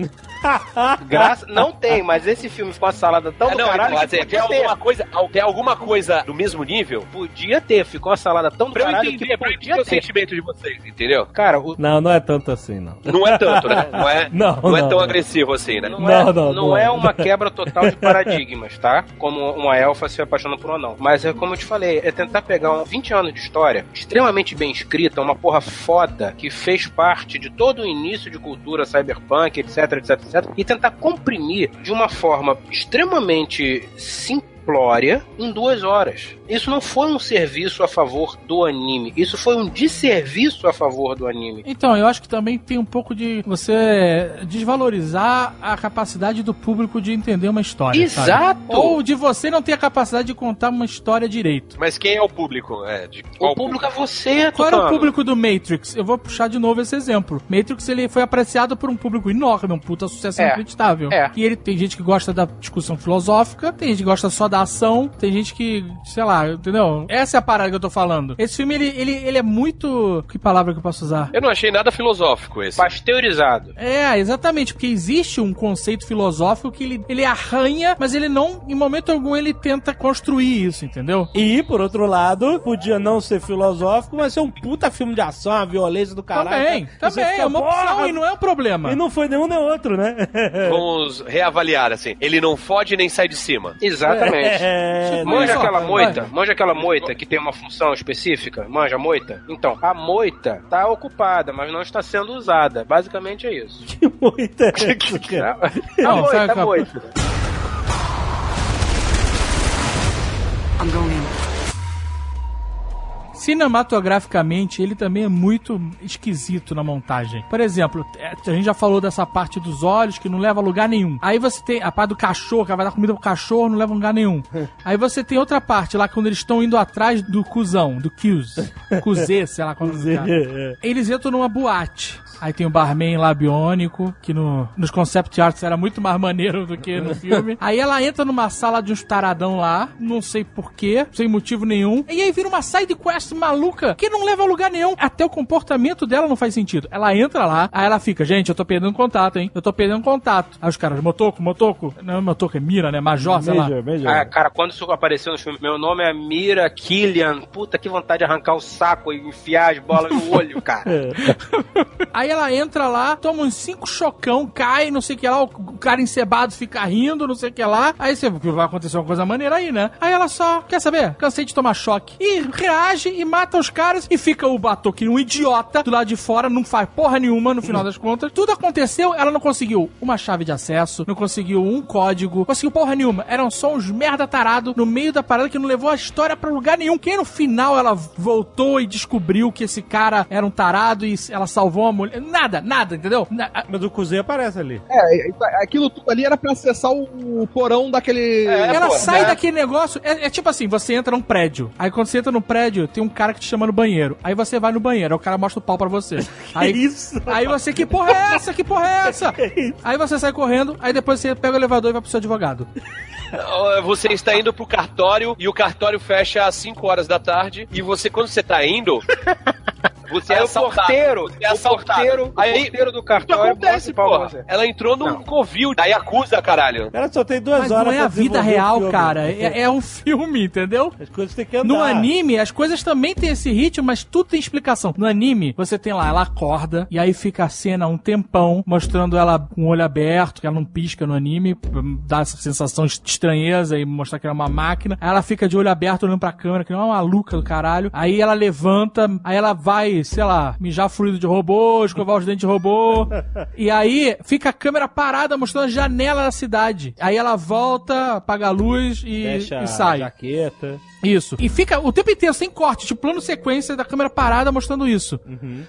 <laughs> Graça, não tem, mas esse filme ficou uma salada tão É, do não, caralho quer que dizer, tem podia ter. alguma coisa, tem alguma coisa do mesmo nível? Podia ter, ficou uma salada tão do Pra eu caralho entender, que pra eu podia entender o sentimento de vocês, entendeu? Cara, o, Não, não é tanto assim, não. Não é tanto, né? Não é, <laughs> Não, não é não, tão não. agressivo assim, né? não, Não, é, não, não, não é é. uma quebra total de paradigmas, tá? Como uma elfa se apaixona por um anão. Mas é como eu te falei, é tentar pegar um 20 anos de história extremamente bem escrita, uma porra foda, que fez parte de todo o início de cultura cyberpunk, etc, etc, etc, e tentar comprimir de uma forma extremamente simplória em duas horas. Isso não foi um serviço a favor do anime, isso foi um desserviço a favor do anime. Então, eu acho que também tem um pouco de você desvalorizar a capacidade do público de entender uma história. sabe? Exato! Ou de você não ter a capacidade de contar uma história direito. Mas quem é o público? É, de qual O público é você, Qual era o público do Matrix? Eu vou puxar de novo esse exemplo. Matrix ele foi apreciado por um público enorme, um puta sucesso É. inacreditável. É. E ele tem gente que gosta da discussão filosófica, tem gente que gosta só da ação, tem gente que, sei lá, entendeu? Essa é a parada que eu tô falando. Esse filme ele, ele, ele é muito. Que palavra que eu posso usar? Eu não achei nada filosófico esse. Pasteurizado. É, exatamente, porque existe um conceito filosófico que ele, ele arranha, mas ele não, em momento algum, ele tenta construir isso, entendeu? E, por outro lado, podia não ser filosófico, mas ser um puta filme de ação, a violência do caralho. também, tá? Também, fica, é uma opção "Porra!" e não é um problema. E não foi nenhum nem outro, né? Vamos reavaliar, assim. Ele não fode nem sai de cima. Exatamente. É, Tipo, Manja Só, aquela vai. moita, manja aquela moita que tem uma função específica, manja a moita. Então, a moita tá ocupada, mas não está sendo usada. Basicamente é isso. <laughs> que moita é <laughs> essa, cara? <laughs> A moita, a moita. I'm going in. Cinematograficamente, ele também é muito esquisito na montagem. Por exemplo, é, a gente já falou dessa parte dos olhos que não leva a lugar nenhum. Aí você tem a parte do cachorro, que vai dar comida pro cachorro, não leva a lugar nenhum. <laughs> Aí você tem outra parte lá quando eles estão indo atrás do cuzão, do Cuse. <laughs> Cuzê, sei lá como é. É. Eles entram numa boate. Aí tem o barman lá biônico, que no, nos concept arts era muito mais maneiro do que no <laughs> filme. Aí ela entra numa sala de uns taradão lá, não sei porquê, sem motivo nenhum. E aí vira uma side quest maluca que não leva a lugar nenhum. Até o comportamento dela não faz sentido. Ela entra lá, aí ela fica, gente, eu tô perdendo contato, hein? Eu tô perdendo contato. Aí os caras, Motoco, Motoco. Não, Motoco é Mira, né? Major, sei lá. Major, Major. Ah, cara, quando isso apareceu no filme, meu nome é Mira Killian. Puta, que vontade de arrancar o saco e enfiar as bolas no olho, cara. <laughs> <laughs> Aí ela entra lá, toma uns cinco chocão, cai, não sei o que lá, o cara encebado fica rindo, não sei o que lá. Aí você vai acontecer uma coisa maneira aí, né? Aí ela só, quer saber? Cansei de tomar choque. E reage e mata os caras e fica o Batoque um idiota do lado de fora, não faz porra nenhuma no final das contas. Tudo aconteceu, ela não conseguiu uma chave de acesso, não conseguiu um código, conseguiu porra nenhuma. Eram só uns merda tarado no meio da parada que não levou a história pra lugar nenhum. Que no final ela voltou e descobriu que esse cara era um tarado e ela salvou a mulher. Nada, nada, entendeu? Na- a- Mas o Cuzê aparece ali. É, isso- aquilo tudo ali era pra acessar o, porão daquele. ela pô, sai né? daquele negócio. É, é tipo assim: você entra num prédio. Aí quando você entra no prédio, tem um cara que te chama no banheiro. Aí você vai no banheiro, aí o cara mostra o pau pra você. <laughs> Aí, isso? Aí você, que porra é essa? Que porra é <laughs> essa? Aí você sai correndo, aí depois você pega o elevador e vai pro seu advogado. Você está indo pro cartório e o cartório fecha às 5 horas da tarde. E você, quando você tá indo. <laughs> Você é Aí o porteiro, Você é o porteiro, o Aí, porteiro do o que cartório acontece, bota o pau pra porra? você. Ela entrou num Não. covil da Yakuza, caralho. Ela só tem duas Mas horas não é pra a vida real, filme. cara. É, é um filme, entendeu? As coisas têm que andar. No anime, as coisas também têm esse ritmo, mas tudo tem explicação. No anime, você tem lá, ela acorda, e aí fica a cena um tempão, mostrando ela com o olho aberto, que ela não pisca no anime, dar essa sensação de estranheza e mostrar que ela é uma máquina. Aí ela fica de olho aberto olhando pra câmera, que não é uma maluca do caralho. Aí ela levanta, aí ela vai, sei lá, mijar fluido de robô, escovar os dentes de robô. <laughs> e aí fica a câmera parada mostrando a janela da cidade. Aí ela volta, apaga a luz e, Fecha e sai. a jaqueta. Isso. E fica o tempo inteiro sem corte, tipo plano sequência da câmera parada mostrando isso.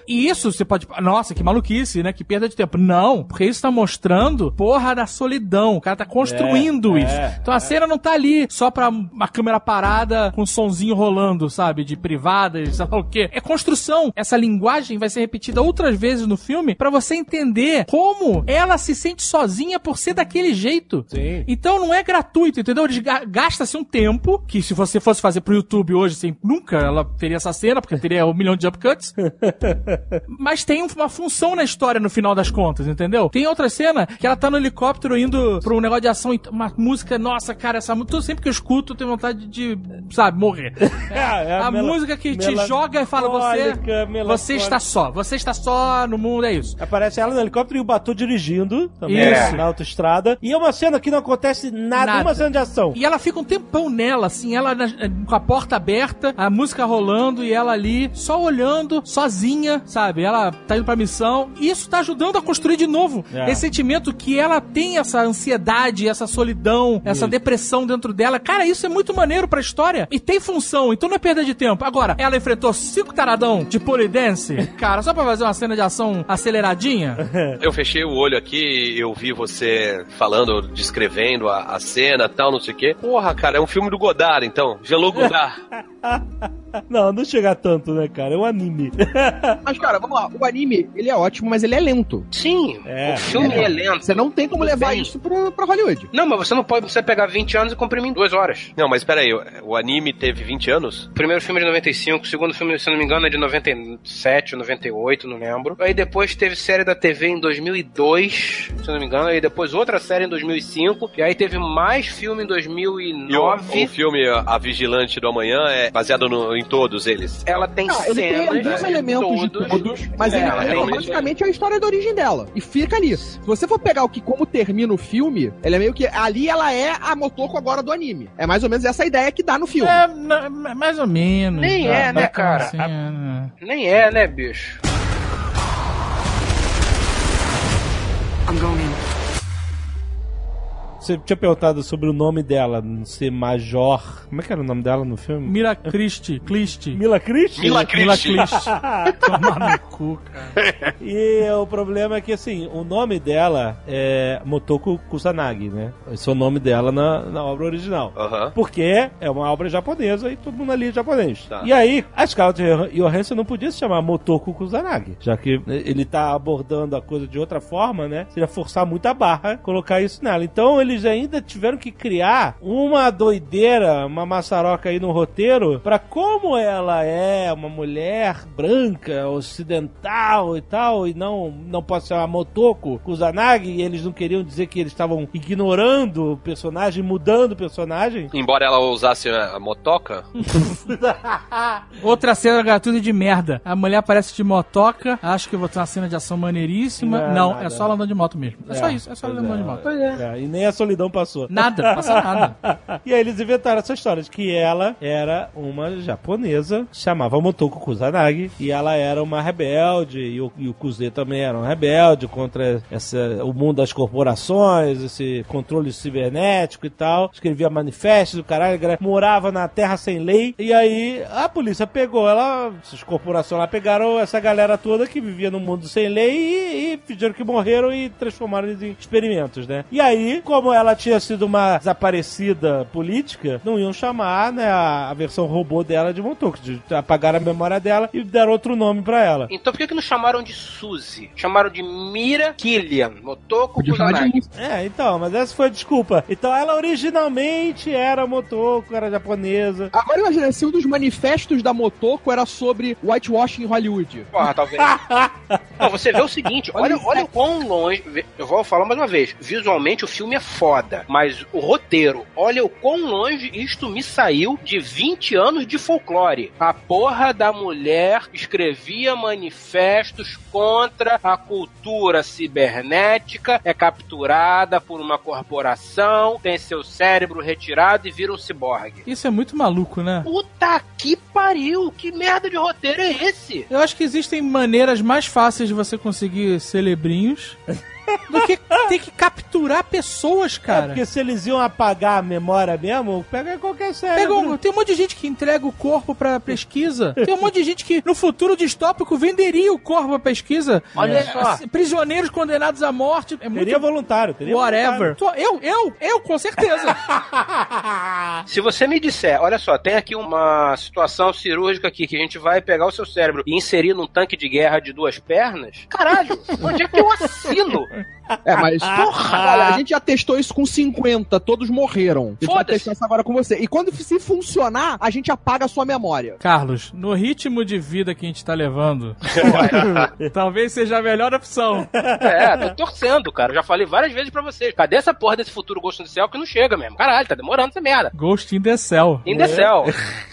E isso você pode. Nossa, que maluquice, né? Que perda de tempo. Não, porque isso tá mostrando porra da solidão. O cara tá construindo É, isso. é, então a cena não tá ali só pra uma câmera parada com um sonzinho rolando, sabe? De privada, e sei lá o quê. É construção. Essa linguagem vai ser repetida outras vezes no filme pra você entender como ela se sente sozinha por ser daquele jeito. Sim. Então não é gratuito, entendeu? Eles ga- Gasta-se um tempo, que se você fosse fazer pro YouTube hoje, assim, nunca ela teria essa cena, porque teria um milhão de jump cuts. <laughs> Mas tem uma função na história no final das contas, entendeu? Tem outra cena que ela tá no helicóptero indo pra um negócio de ação, e uma música, nossa, cara, essa música, sempre que eu escuto, eu tenho vontade de, sabe, morrer. <laughs> É, é a mela- música que te joga e fala, você, você está só, você está só no mundo, é isso. Aparece ela no helicóptero e o Batu dirigindo também Isso. na autoestrada. E é uma cena que não acontece nada, Nada. uma cena de ação. E ela fica um tempão nela, assim, ela com a porta aberta, a música rolando e ela ali só olhando, sozinha, sabe? Ela tá indo pra missão. E isso tá ajudando a construir de novo É. esse sentimento que ela tem essa ansiedade, essa solidão, essa depressão dentro dela. Cara, isso é muito maneiro pra história. E tem função, então não é perda de tempo. Agora, ela enfrentou cinco taradão de polidense, <laughs> cara, só pra fazer uma cena de ação aceleradinha. <laughs> Eu fechei o olho aqui, eu vi você falando, descrevendo a, a cena tal, não sei o quê. Porra, cara, é um filme do Godard, então. Godard. <laughs> Não, não chega tanto, né, cara? É um anime. <laughs> Mas, cara, vamos lá. O anime, ele é ótimo, mas ele é lento. Sim, É. o filme é, lento. Você não tem como Tudo levar bem. isso pra, pra Hollywood. Não, mas você não pode você pegar 20 anos e comprimir em duas horas. Não, mas peraí, o, o anime teve 20 anos? O primeiro filme é de 95, o segundo filme, se eu não me engano, é de 97 ou 98, não lembro. Aí depois teve série da TV em 2002, se eu não me engano. Aí depois outra série em 2005. E aí teve mais filme em E o, 2009. o filme A Vigilante do Amanhã é baseado no- em todos eles. Ela tem Ah, ele cenas tem alguns elementos de todos, mas É, ele, ela ele realmente- basicamente é a história da origem dela. E fica ali. Se você for pegar o que como termina o filme, ele é meio que. Ali ela é a Motoko agora do anime. É mais ou menos essa ideia que dá no filme. É, na- mais ou menos. Nem Dá- é, né, cara? assim, é, né? Nem é, né, bicho? I'm going in. Você tinha perguntado sobre o nome dela, não ser Major. Como é que era o nome dela no filme? Mira Christie, Cliste. Mila Christie? Mila Mila Christie. <laughs> Tomar no cu, cara. E o problema é que, assim, o nome dela é Motoko Kusanagi, né? Esse é o nome dela na, na obra original. Aham. Porque é uma obra japonesa e todo mundo ali é japonês. Tá. E aí, a Scarlett Johansson não podia se chamar Motoko Kusanagi, já que ele tá abordando a coisa de outra forma, né? Seria forçar muito a barra colocar isso nela. Então, eles ainda tiveram que criar uma doideira, uma maçaroca aí no roteiro, pra como ela é uma mulher branca, ocidental e tal, e não, não pode ser uma Motoko Kusanagi, e eles não queriam dizer que eles estavam ignorando o personagem, mudando o personagem. Embora ela usasse a motoca, <laughs> Outra cena gratuita de merda. A mulher aparece de motoca, acho que eu vou ter uma cena de ação maneiríssima. Não é Não, é só ela andando de moto mesmo. É, É, só isso, é só ela andando é. de moto. É, e nem a solidão passou. Nada, passa nada. <laughs> E aí eles inventaram essa história de que ela era uma japonesa, chamava Motoko Kusanagi, e ela era uma rebelde, e o, e o Kuze também era um rebelde contra essa, o mundo das corporações, esse controle cibernético e tal. Escrevia manifestos, o caralho, morava na terra sem lei, e aí a polícia pegou ela, essas corporações lá pegaram essa galera toda que vivia no mundo sem lei e, e fingiram que morreram e transformaram eles em experimentos, né? E aí, como ela tinha sido uma desaparecida política, não iam chamar, né, a, a versão robô dela de Montauk, de apagar a memória dela e dar outro nome pra ela. Então por que, que não chamaram de Suzy? Chamaram de Mira Killian, Motoko Kusanagi. É, então, mas essa foi a desculpa. Então ela originalmente era Motoko, era japonesa. Agora imagina, se um dos manifestos da Motoko era sobre whitewashing em Hollywood. Porra, talvez. <laughs> Não, você vê o seguinte, olha, olha o quão longe. Eu vou falar mais uma vez. Visualmente o filme é foda, mas o roteiro, olha o quão longe isto me saiu de 20 anos de folclore. A porra da mulher escrevia manifestos contra a cultura cibernética, é capturada por uma corporação, tem seu cérebro retirado e vira um ciborgue. Isso é muito maluco, né? Puta que pariu! Que merda de roteiro é esse? Eu acho que existem maneiras mais fáceis de você conseguir celebrinhos <laughs> do que ter que capturar pessoas, É, cara. porque se eles iam apagar a memória mesmo, pega qualquer. Pega um- tem um monte de gente que entrega o corpo pra pesquisa. Tem um monte de gente que, no futuro distópico, venderia o corpo pra pesquisa. Olha É, só. assim, Prisioneiros condenados à morte. É muito Teria voluntário, teria Whatever. Tô- Eu, eu, eu, com certeza. <laughs> Se você me disser, olha só, tem aqui uma situação cirúrgica aqui que a gente vai pegar o seu cérebro e inserir num tanque de guerra de duas pernas, caralho, onde é que eu assino? É, mas. <laughs> Olha, a gente já testou isso com 50, todos morreram. A gente vai testar isso agora com você. E quando se funcionar, a gente apaga a sua memória. Carlos, no ritmo de vida que a gente tá levando, <laughs> talvez seja a melhor opção. É, tô torcendo, cara. Eu já falei várias vezes pra vocês. Cadê essa porra desse futuro Ghost in the Cell que não chega mesmo? Caralho, tá demorando essa merda. Ghost in the Cell. In the Cell.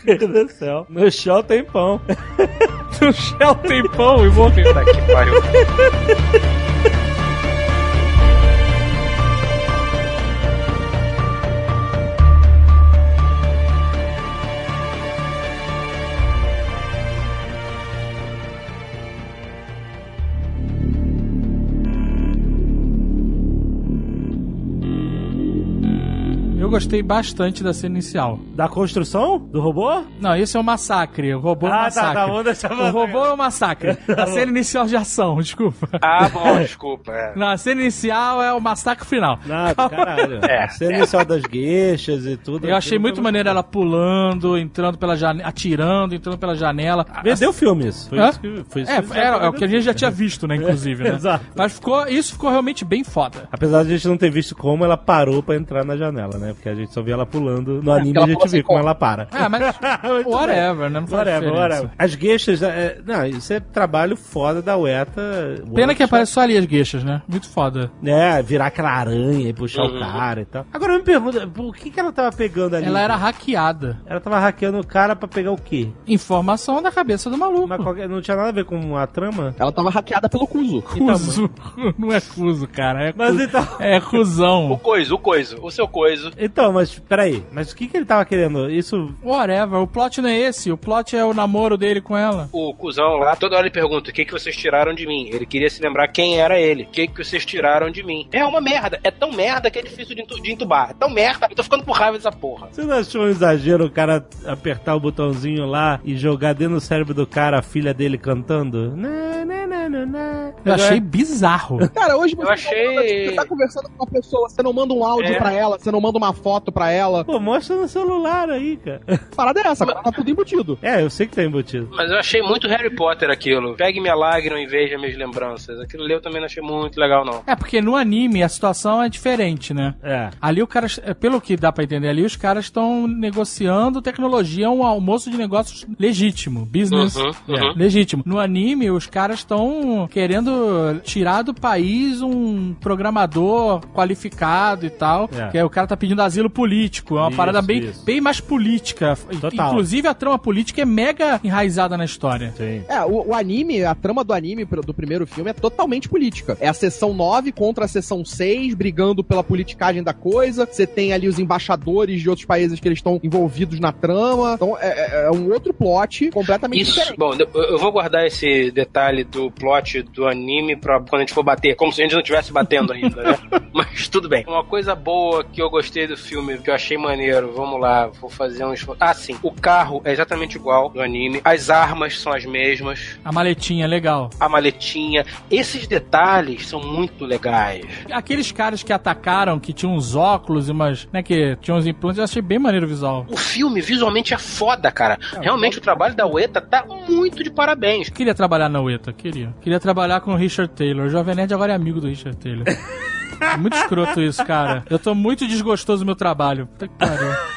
Meu Deus do céu. No chão tem pão. <laughs> No Shell tem pão e morreu. Puta que pariu. Gostei bastante da cena inicial. Da construção do robô? Não, esse é o massacre. O robô é o Ah, tá, massacre. tá, vamos deixar O robô é o massacre. <laughs> A cena inicial de ação, <laughs> desculpa. Ah, bom, desculpa. É. Não, a cena inicial é o massacre final. Nada, <laughs> caralho. É. A cena inicial das gueixas e tudo. Eu achei muito maneiro ela pulando, entrando pela janela, atirando, entrando pela janela. Vendeu filme isso. Foi Hã? isso que, foi isso É, que é, é o que a gente já tinha visto, né, inclusive, né? Exato. Mas ficou, isso ficou realmente bem foda. Apesar de a gente não ter visto como ela parou pra entrar na janela, né? Porque a gente só via ela pulando. No anime porque ela a gente viu como ela para. Ah, mas <laughs> whatever, né? Não faz Whatever, diferença. whatever. As gueixas, é, não, isso é trabalho foda da UETA. Pena que aparece só ali as gueixas, né? Muito foda. É, virar aquela aranha e puxar Uhum. o cara e tal. Agora eu me pergunto, por que, que ela tava pegando ali? Ela era hackeada. Ela tava hackeando o cara pra pegar o quê? Informação da cabeça do maluco. Mas qualquer- não tinha nada a ver com a trama? Ela tava hackeada pelo Cuso. Cuso. <laughs> Não é cuso, cara. É, Mas cu- então. é O cuzão. coiso, o coiso, o seu coiso. Então, mas peraí, mas o que, que ele tava querendo? Isso. Whatever, o plot não é esse. O plot é o namoro dele com ela. O cuzão lá, toda hora ele pergunta: o que, que vocês tiraram de mim? Ele queria se lembrar quem era ele. O que, que vocês tiraram de mim? É uma merda. É tão merda que é difícil de, entu- de entubar. É tão merda. Eu tô ficando com raiva dessa porra. Você não achou um exagero o cara apertar o botãozinho lá e jogar dentro do cérebro do cara a filha dele cantando? Né, né, né, né, né. Eu achei bizarro. Cara, hoje você, Eu achei- você tá conversando com uma pessoa, você não manda um áudio É. pra ela, você não manda uma foto pra ela. Pô, mostra no celular aí, cara. A parada é essa, agora tá tudo embutido. É, eu sei que tá embutido. Mas eu achei muito Harry Potter aquilo. Pegue minha lágrima e veja minhas lembranças. Aquilo ali eu também não achei muito legal, não. É, porque no anime a situação é diferente, né? É. Ali o cara, é, pelo que dá pra entender ali, os caras estão negociando tecnologia, um almoço de negócios legítimo, business Uhum, é, uhum. legítimo. No anime, os caras estão querendo tirar do país um programador qualificado e tal, É. que é, o cara tá pedindo asilo político, é uma Isso, parada bem, isso. bem mais política. Total. Inclusive a trama política é mega enraizada na história. Sim. É, o, o anime, a trama do anime do primeiro filme é totalmente política. É a seção 9 contra a seção 6, brigando pela politicagem da coisa. Você tem ali os embaixadores de outros países que eles estão envolvidos na trama. Então é, é- é um outro plot completamente Isso. diferente. Bom, eu eu vou guardar esse detalhe do plot do anime pra quando a gente for bater. Como se a gente não estivesse batendo ainda, né? <laughs> Mas tudo bem. Uma coisa boa que eu gostei do filme, que eu achei maneiro, vamos lá, vou fazer um esforço. Ah, sim. O carro é exatamente igual do anime. As armas são as mesmas. A maletinha, legal. A maletinha. Esses detalhes são muito legais. Aqueles caras que atacaram, que tinham uns óculos e umas, né, que tinham uns implantes, eu achei bem maneiro o visual. O filme visualmente é foda, cara. Realmente o trabalho da Ueta tá muito de parabéns. Queria trabalhar na UETA, queria. Queria trabalhar com o Richard Taylor. O Jovem Nerd agora é amigo do Richard Taylor. <laughs> É muito escroto isso, cara. Eu tô muito desgostoso do meu trabalho. Puta que pariu.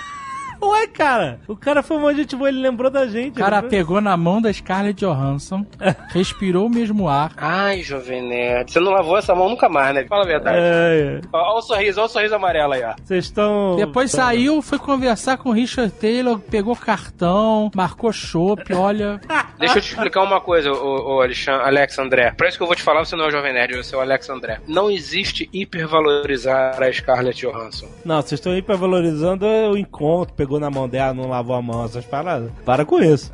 Ué, cara, o cara foi uma gente boa, ele lembrou da gente. O cara pegou na mão da Scarlett Johansson, <laughs> respirou o mesmo ar. Ai, Jovem Nerd. Você não lavou essa mão nunca mais, né? Fala a verdade. É, é. Ó, ó o sorriso, ó o sorriso amarelo aí, ó. Vocês estão. Depois saiu, foi conversar com o Richard Taylor, pegou cartão, marcou chopp, olha. <laughs> Deixa eu te explicar uma coisa, ô, ô Alexandre, Alex André. Parece que eu vou te falar, você não é o Jovem Nerd, você é o Alex André. Não existe hipervalorizar a Scarlett Johansson. Não, vocês estão hipervalorizando o encontro, pegou na mão dela, não lavou a mão, essas paradas. Para com isso.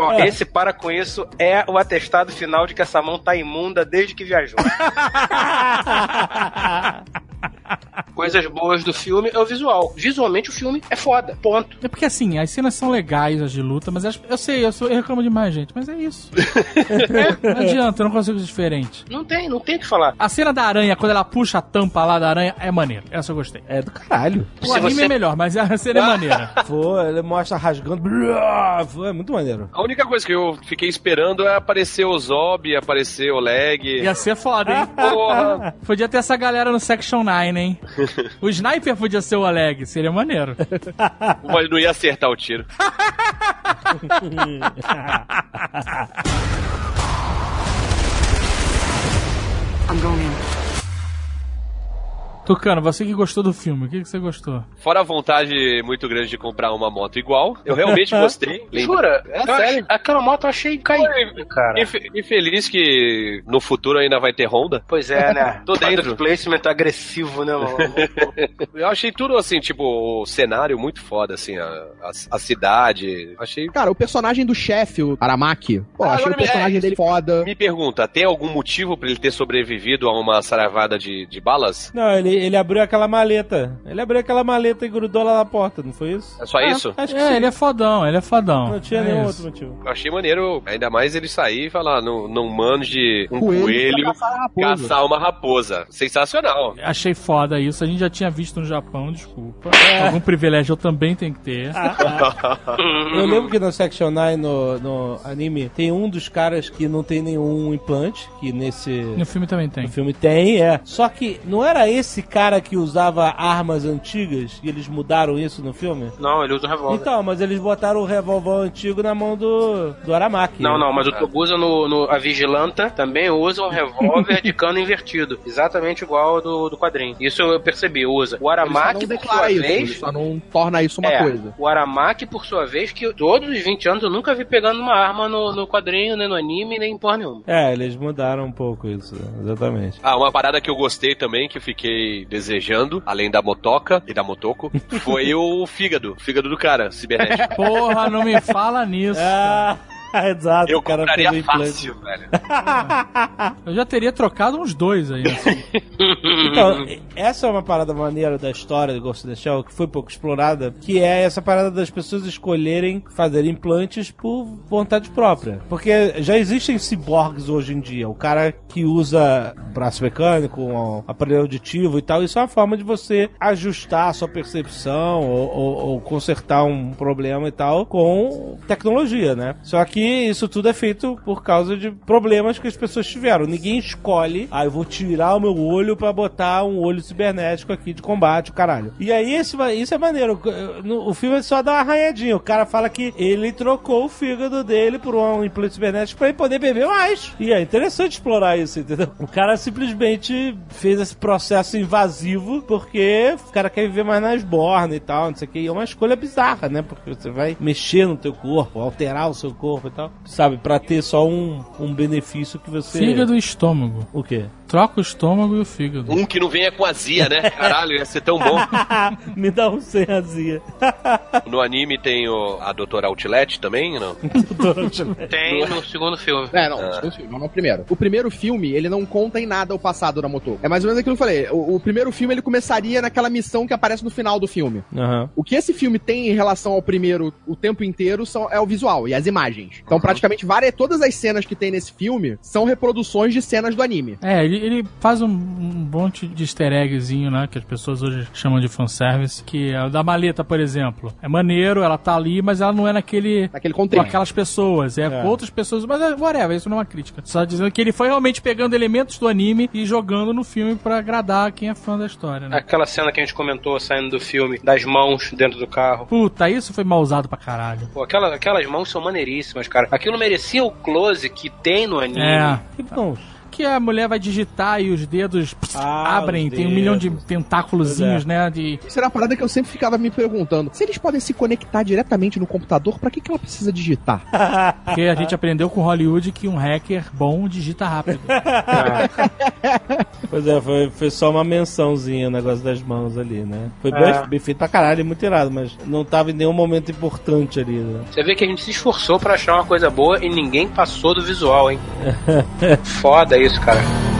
Ó, <laughs> esse para com isso é o atestado final de que essa mão tá imunda desde que viajou. <laughs> Coisas boas do filme é o visual. Visualmente o filme é foda. Ponto. É porque assim, as cenas são legais, as de luta, mas as- eu sei, eu, sou, eu reclamo demais, gente, mas é isso. <laughs> não adianta, eu não consigo ser diferente. Não tem, não tem o que falar. A cena da aranha, quando ela puxa a tampa lá da aranha, é maneiro. Essa eu gostei. É do caralho. O Se anime você- é melhor, mas a cena é maneira. <laughs> Foi, ele mostra rasgando. <laughs> Foi, é muito maneiro. A única coisa que eu fiquei esperando é aparecer o Zob, aparecer o Leg. Ia ser foda, hein? Porra! Podia ter essa galera no Section 9, hein? <laughs> O Sniper podia ser o Oleg, seria maneiro. <laughs> Mas não ia acertar o tiro. I'm going in. Tucano, você que gostou do filme, o que, que você gostou? Fora a vontade muito grande de comprar uma moto igual, eu realmente <laughs> gostei. Jura? É Eu sério. Aquela moto eu achei caída, cara. E, fe- e feliz que no futuro ainda vai ter Honda. Pois é, né? <laughs> Tô dentro. Product placement agressivo, né, mano? <laughs> Eu achei tudo assim, tipo, o cenário muito foda, assim, a, a, a cidade. Achei. Cara, o personagem do chefe, o Aramaki, pô, Ah, achei o personagem é, dele foda. Me pergunta, tem algum motivo pra ele ter sobrevivido a uma saravada de, de balas? Não, ele, ele abriu aquela maleta. Ele abriu aquela maleta e grudou lá na porta, não foi isso? É só isso? Acho que É, sim. ele é fodão, ele é fodão. Não tinha É nenhum isso. outro motivo. Eu achei maneiro, ainda mais ele sair e falar, não, não mande um Coelho coelho, caçar caçar uma raposa. Sensacional. Achei foda isso, a gente já tinha visto no Japão, desculpa. Algum privilégio eu também tenho que ter. Eu lembro que no Section 9, no, no anime, tem um dos caras que não tem nenhum implante, que nesse... No filme também tem. No filme tem, é. Só que não era esse cara que usava armas antigas e eles mudaram isso no filme? Não, ele usa um revólver. Então, mas eles botaram o revólver antigo na mão do, do Aramaki. Não, não, mas o Tobusa no, no A Vigilanta também usa um revólver de cano invertido. <laughs> Exatamente igual ao do, do quadrinho. Isso eu percebi, usa. O Aramaki, por sua isso, vez. só não torna isso uma é, coisa. o Aramaki, por sua vez, que todos os 20 anos eu nunca vi pegando uma arma no, no quadrinho, nem no anime, nem em porra nenhuma. É, eles mudaram um pouco isso, exatamente. Ah, uma parada que eu gostei também, que eu fiquei desejando, além da motoca e da motoco, <laughs> foi o fígado. O fígado do cara, cibernético. Porra, não me fala nisso. Ah, <laughs> exato. Eu o cara compraria fácil, velho. <laughs> Eu já teria trocado uns dois aí. assim. <laughs> Então, essa é uma parada maneira da história do Ghost in the Shell, que foi pouco explorada, que é essa parada das pessoas escolherem fazer implantes por vontade própria. Porque já existem ciborgues hoje em dia. O cara que usa braço mecânico, um aparelho auditivo e tal, isso é uma forma de você ajustar a sua percepção ou, ou- ou consertar um problema e tal com tecnologia, né? Só que isso tudo é feito por causa de problemas que as pessoas tiveram. Ninguém escolhe, ah, eu vou tirar o meu olho pra botar um olho cibernético aqui de combate, o caralho. E aí esse, isso é maneiro. O filme só dá uma arranhadinha. O cara fala que ele trocou o fígado dele por um implante cibernético pra ele poder beber mais. E é interessante explorar isso, entendeu? O cara simplesmente fez esse processo invasivo porque o cara quer viver mais na esborna e tal, não sei o que. E é uma escolha bizarra, né? Porque você vai mexer no teu corpo, alterar o seu corpo e tal. Sabe? Pra ter só um, um benefício que você... Fígado e estômago. O quê? Troca o estômago e o fígado. Um que não venha com azia, né? Caralho, ia ser tão bom. <laughs> Me dá um sem azia. No anime tem o, a Doutora Outlet também, não? <laughs> Tem no segundo filme. É, não, segundo filme, não no primeiro. O primeiro filme, ele não conta em nada o passado da Motoko. É mais ou menos aquilo que eu falei. O, o primeiro filme, ele começaria naquela missão que aparece no final do filme. Aham. O que esse filme tem em relação ao primeiro o tempo inteiro são, é o visual e as imagens. Então, praticamente, várias, todas as cenas que tem nesse filme são reproduções de cenas do anime. É, ele, ele faz um, um monte de easter eggzinho, né? Que as pessoas hoje chamam de fanservice. Que é o da maleta, por exemplo. É maneiro, ela tá ali, mas ela não é naquele. Naquele Com contexto. aquelas pessoas, é, É. com outras pessoas, mas é, whatever, isso não é uma crítica. Só dizendo que ele foi realmente pegando elementos do anime e jogando no filme pra agradar quem é fã da história, né? Aquela cena que a gente comentou saindo do filme, das mãos dentro do carro. Puta, isso foi mal usado pra caralho. Pô, aquela, aquelas mãos são maneiríssimas, cara. Aquilo merecia o close que tem no anime. É. Que bom. Que a mulher vai digitar e os dedos pss, Ah, abrem, os tem um milhão de tentáculozinhos, né? De. Isso era uma parada que eu sempre ficava me perguntando. Se eles podem se conectar diretamente no computador, pra que, que ela precisa digitar? <laughs> Porque a gente aprendeu com Hollywood que um hacker bom digita rápido. <laughs> Pois é, foi, foi só uma mençãozinha o negócio das mãos ali, né? Foi É. bem, bem feito pra caralho, muito irado, mas não tava em nenhum momento importante ali, né? Você vê que a gente se esforçou pra achar uma coisa boa e ninguém passou do visual, hein? <laughs> Foda isso, cara.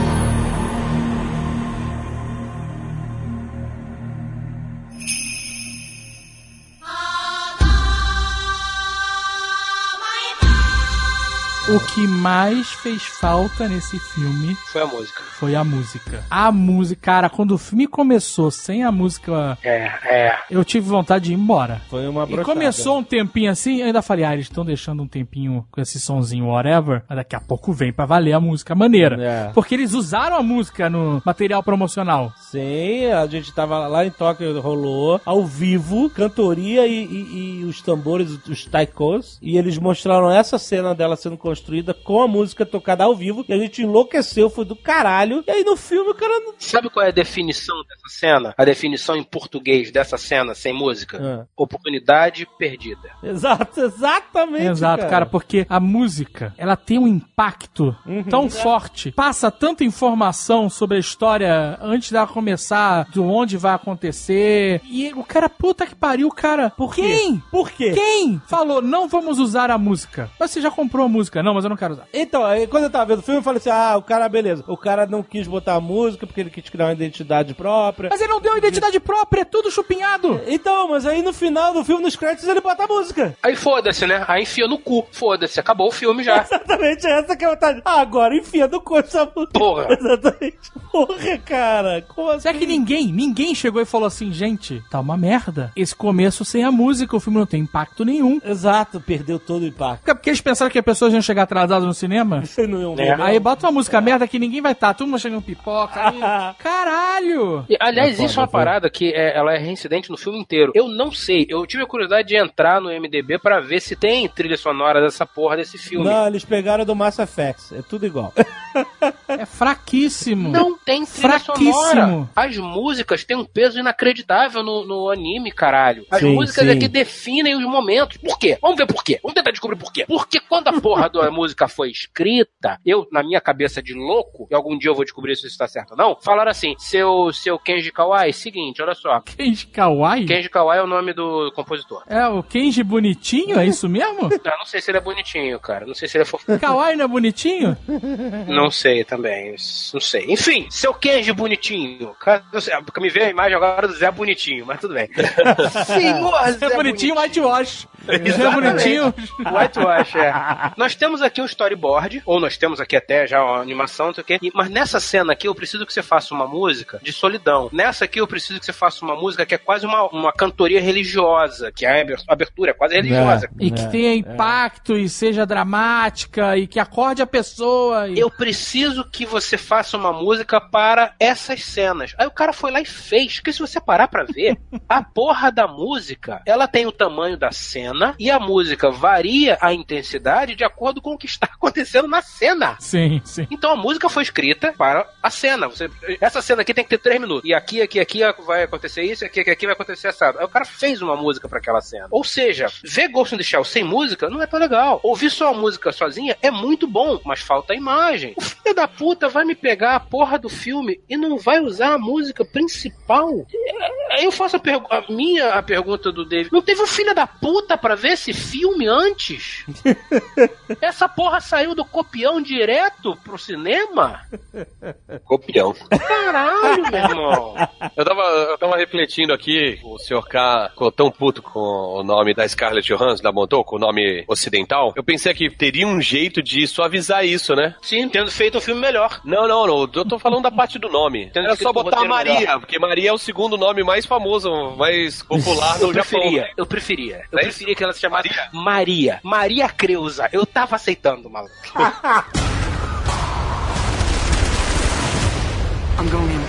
O que mais fez falta nesse filme Foi a música. foi a música. A música, cara, quando o filme começou sem a música, É, é. eu tive vontade de ir embora. Foi uma E brochada. começou um tempinho assim, eu ainda falei, ah, eles estão deixando um tempinho com esse sonzinho whatever, mas daqui a pouco vem pra valer a música maneira. É. Porque eles usaram a música no material promocional. Sim, a gente tava lá em Tóquio, rolou ao vivo, cantoria e, e- e os tambores, os taikos, e eles mostraram essa cena dela sendo construída com a música tocada ao vivo, e a gente enlouqueceu, foi do caralho, e aí no filme o cara não... Sabe qual é a definição dessa cena? A definição em português dessa cena sem música? Ah. Oportunidade perdida. Exato, exatamente, Exato, cara. porque a música, ela tem um impacto Uhum. tão forte, passa tanta informação sobre a história antes dela começar, de onde vai acontecer. E o cara, puta que pariu, cara. Por quê? Quem? Por quê? Quem falou, não vamos usar a música? Mas você já comprou a música? Não, mas eu não quero usar. Então, aí quando eu tava vendo o filme, eu falei assim: ah, o cara, beleza. O cara não quis botar a música porque ele quis criar uma identidade própria. Mas ele não deu identidade própria, é tudo chupinhado. Então, mas aí no final do filme, nos créditos, ele bota a música. Aí foda-se, né? Aí enfia no cu. Foda-se, acabou o filme já. <laughs> Exatamente essa que é a vontade. Ah, agora enfia no cu essa música. Porra. <laughs> Exatamente. Porra, cara. Como assim? Será que ninguém, ninguém chegou e falou assim, gente, tá uma merda. Esse começo sem a música, o filme não tem impacto nenhum. Exato, perdeu todo o impacto. Porque eles pensaram que as pessoas iam chegar atrasadas no cinema. <laughs> Você não É. não? Aí bota uma música merda que ninguém vai estar, todo mundo chegando pipoca. Aí... <laughs> Caralho! E, aliás, É foda, isso é uma é parada que é, ela é reincidente no filme inteiro. Eu não sei, eu tive a curiosidade de entrar no MDB pra ver se tem trilha sonora dessa porra desse filme. Não, eles pegaram do Mass Effect. É tudo igual. É fraquíssimo. Não tem trilha Fraquíssimo. sonora. As músicas têm um peso inacreditável no, no anime, caralho. As Sim, músicas sim. aqui definem os momentos. Por quê? Vamos ver por quê. Vamos tentar descobrir por quê. Porque quando a porra <laughs> música foi escrita, eu, na minha cabeça de louco, e algum dia eu vou descobrir se isso tá certo ou não, falaram assim, seu, seu Kenji Kawai, seguinte, olha só. Kenji Kawaii? Kenji Kawai é o nome do compositor. É o Kenji bonitinho, é isso mesmo? <laughs> Eu não sei se ele é bonitinho, cara. Não sei se ele é fofo. Kawaii não é bonitinho? Não sei também. Não sei. Enfim, seu Kenji bonitinho. Cara, não sei, porque me veio a imagem agora do Zé Bonitinho, mas tudo bem. <laughs> Senhor Zé É bonitinho whitewash. É bonitinho. Whitewash, é. Nós temos aqui um storyboard, ou nós temos aqui até já uma animação, não sei o quê. E- Mas nessa cena aqui eu preciso que você faça uma música de solidão. Nessa aqui eu preciso que você faça uma música que é quase uma, uma cantoria religiosa, que a aber- abertura é quase religiosa. E que tenha impacto e seja dramática e que acorde a pessoa. E... Eu preciso que você faça uma música para essas cenas. Aí o cara foi lá e fez. Porque se você parar pra ver, <laughs> a porra da música, ela tem o tamanho da cena e a música varia a intensidade de acordo com o que está <laughs> acontecendo na cena. Sim, sim. Então a música foi escrita para a cena. Você, essa cena aqui tem que ter três minutos. E aqui, aqui, aqui vai acontecer isso, aqui, aqui, aqui vai acontecer assado. Aí o cara fez uma música para aquela cena. Ou seja, ver Ghost in the Shell sem música não é tão legal. Ouvir só a música sozinha é muito bom, mas falta a imagem. O filho da puta vai me pegar a porra do filme e não vai usar a música principal. Aí eu faço a, a minha a pergunta do David. Não teve um filho da puta pra ver esse filme antes? <laughs> Essa porra saiu do copião direto pro cinema? Copião. Caralho, meu irmão. Eu tava, eu tava refletindo aqui, o Sr. K ficou tão puto com o nome da Scarlett Johansson, da Montou, com o nome ocidental. Eu pensei que teria um jeito de suavizar isso, né? Sim, tendo feito o filme melhor. Não, não, não. Eu tô falando da parte do nome. Era só botar Maria, melhor. porque Maria é o segundo nome mais famoso, mais popular Eu Japão. preferia, né? eu preferia. Eu É preferia que ela se chamasse Maria. Maria Creuza. Eu tava aceitando, maluco. <laughs> I'm going in.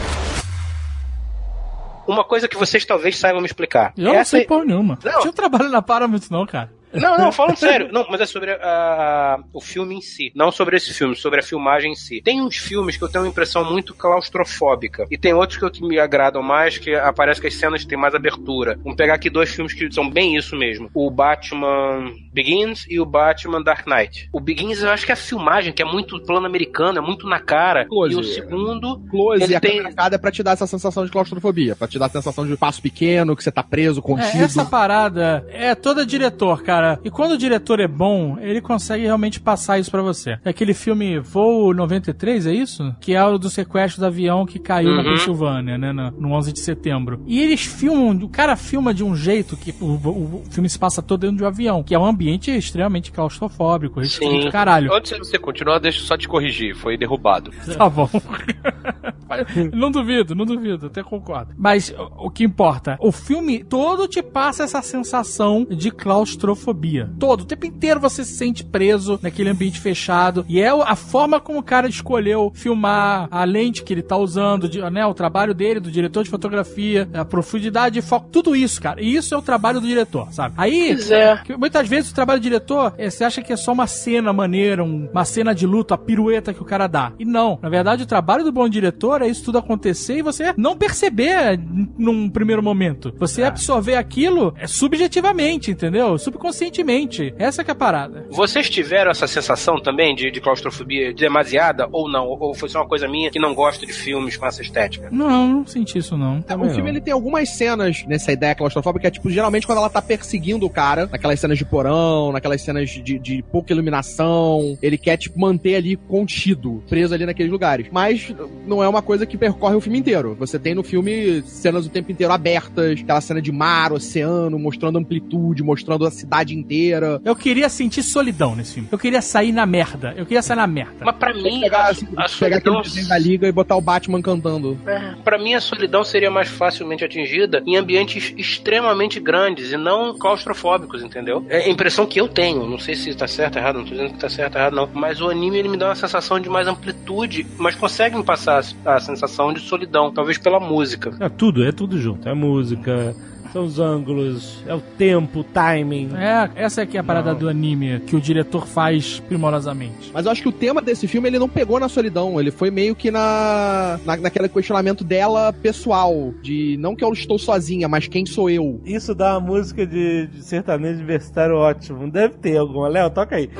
Uma coisa que vocês talvez saibam me explicar. Eu não Essa- sei porra nenhuma. Não. Eu trabalho na Paramount não, cara. Não, não, falando sério. Não, mas é sobre a- a- o filme em si. Não sobre esse filme, sobre a filmagem em si. Tem uns filmes que eu tenho uma impressão muito claustrofóbica. E tem outros que, eu- que me agradam mais, que aparece que as cenas têm mais abertura. Vamos pegar aqui dois filmes que são bem isso mesmo. O Batman Begins e o Batman Dark Knight. O Begins eu acho que é a filmagem, que é muito plano americano, é muito na cara. Close. E o segundo... Close Ele e a tem- cada é pra te dar essa sensação de claustrofobia, pra te dar a sensação de espaço pequeno, que você tá preso, É, contido. essa parada é toda diretor, cara. E quando o diretor é bom, ele consegue realmente passar isso pra você. É aquele filme Voo 93, é isso? Que é o do sequestro do avião que caiu na Uhum. Pensilvânia, né? No, no 11 de setembro. E eles filmam, o cara filma de um jeito que o, o- o filme se passa todo dentro de um avião, que é um ambiente extremamente claustrofóbico, restrito, Sim. caralho. Antes de você continuar, deixa eu só te corrigir. Foi derrubado. <laughs> Tá bom. <laughs> não duvido, não duvido, até concordo. Mas o, o que importa, o filme todo te passa essa sensação de claustrofobia. Todo, o tempo inteiro você se sente preso naquele ambiente fechado. E é a forma como o cara escolheu filmar, a lente que ele tá usando, de- né, o trabalho dele, do diretor de fotografia, a profundidade de foco, tudo isso, cara. E isso é o trabalho do diretor, sabe? Aí, Pois é. que muitas vezes o trabalho do diretor, é, você acha que é só uma cena maneira, um- uma cena de luta, a pirueta que o cara dá. E não. Na verdade, o trabalho do bom diretor é isso tudo acontecer e você não perceber num primeiro momento. Você absorver aquilo é, subjetivamente, entendeu? Subconscientemente. Essa que é a parada. Vocês tiveram essa sensação também de, de claustrofobia demasiada ou não? Ou foi só uma coisa minha que não gosto de filmes com essa estética? Não, não senti isso não. É, o filme ele tem algumas cenas nessa ideia claustrofóbica, que é tipo, geralmente quando ela tá perseguindo o cara, naquelas cenas de porão, naquelas cenas de, de pouca iluminação, ele quer, tipo, manter ali contido, preso ali naqueles lugares. Mas não é uma coisa que percorre o filme inteiro. Você tem no filme cenas o tempo inteiro abertas, aquela cena de mar, oceano, mostrando amplitude, mostrando a cidade inteira. Eu queria sentir solidão nesse filme. Eu queria sair na merda. Eu queria sair na merda. Mas pra mim, Pegar, a, assim, a pegar aquele solidão, desenho da liga e botar o Batman cantando. é, pra mim a solidão seria mais facilmente atingida em ambientes extremamente grandes e não claustrofóbicos, entendeu? É a impressão que eu tenho. Não sei se tá certo ou errado, não tô dizendo que tá certo ou errado, não. Mas o anime ele me dá uma sensação de mais amplitude, mas consegue me passar a sensação de solidão, talvez pela música. É tudo, é tudo junto. É música, São os ângulos, é o tempo, o timing. É, essa aqui é a parada do anime que o diretor faz primorosamente. Mas eu acho que o tema desse filme ele não pegou na solidão, ele foi meio que na, na naquele questionamento dela pessoal, de não que eu estou sozinha, mas quem sou eu. Isso dá uma música de, de sertanejo universitário ótimo. Deve ter alguma. Léo, toca aí.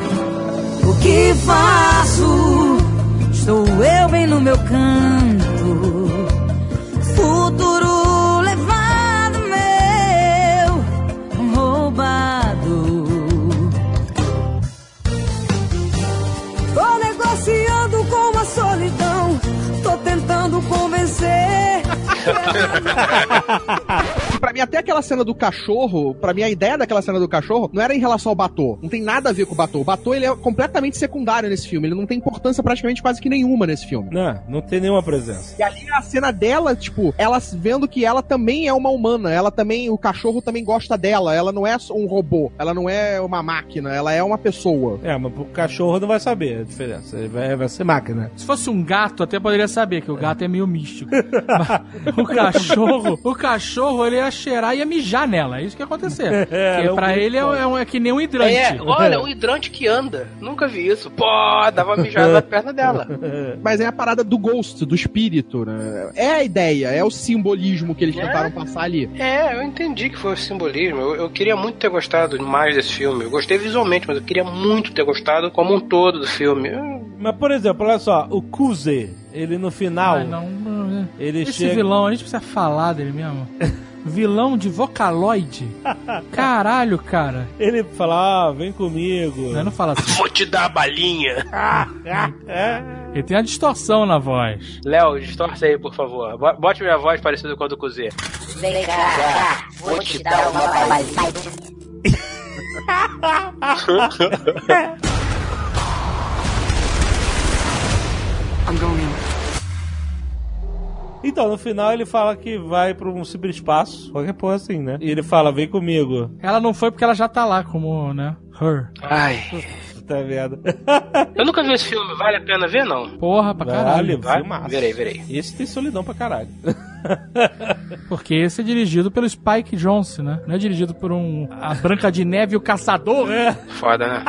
O que faço? Estou eu bem no meu canto. Futuro negociando com a solidão. Tô tentando convencer. <laughs> Pra mim, até aquela cena do cachorro, pra mim, a ideia daquela cena do cachorro não era em relação ao Batô. Não tem nada a ver com o Batô. O Batô, ele é completamente secundário nesse filme. Ele não tem importância praticamente quase que nenhuma nesse filme. Não, não tem nenhuma presença. E ali a cena dela, tipo, ela vendo que ela também é uma humana. Ela também, o cachorro também gosta dela. Ela não é um robô. Ela não é uma máquina. Ela é uma pessoa. É, mas o cachorro não vai saber a diferença. Ele vai, vai ser máquina. Se fosse um gato, até poderia saber que o gato é meio místico. <laughs> O cachorro, o cachorro, ele cheirar e ia mijar nela. É isso que ia acontecer. <laughs> É, Porque é um pra ele é, é um- é que nem um hidrante. É, <laughs> olha, um hidrante que anda. Nunca vi isso. Pô, dava mijada na perna dela. <laughs> Mas é a parada do ghost, do espírito, né? É a ideia, é o simbolismo que eles É. tentaram passar ali. É, eu entendi que foi o simbolismo. Eu, eu queria muito ter gostado mais desse filme. Eu gostei visualmente, mas eu queria muito ter gostado como um todo do filme. Mas, por exemplo, olha só, o Kuze, ele no final, Ah, não, não, ele Esse chega... vilão, a gente precisa falar dele mesmo. <laughs> vilão de Vocaloid. Caralho, cara. Ele fala, ah, vem comigo. Não, não fala assim. Vou te dar a balinha. <laughs> Ele tem a distorção na voz. Léo, distorce aí, por favor. Bo- Bote minha voz parecida com a do Cozê. Vem cá, vou te dar uma balinha. <laughs> I'm going in. Então, no final ele fala que vai pra um ciberespaço, qualquer porra assim, né? E ele fala, vem comigo. Ela não foi porque ela já tá lá como, né? Her. Ai. <laughs> Puta <laughs> merda. Eu nunca vi esse filme, vale a pena ver, não? Porra, pra caralho. Vale, Vai? filmaço. Verei, verei. Esse tem solidão pra caralho. <laughs> Porque esse é dirigido pelo Spike Jonze, né? Não é dirigido por um. A Branca de Neve e o Caçador. É. Foda, né?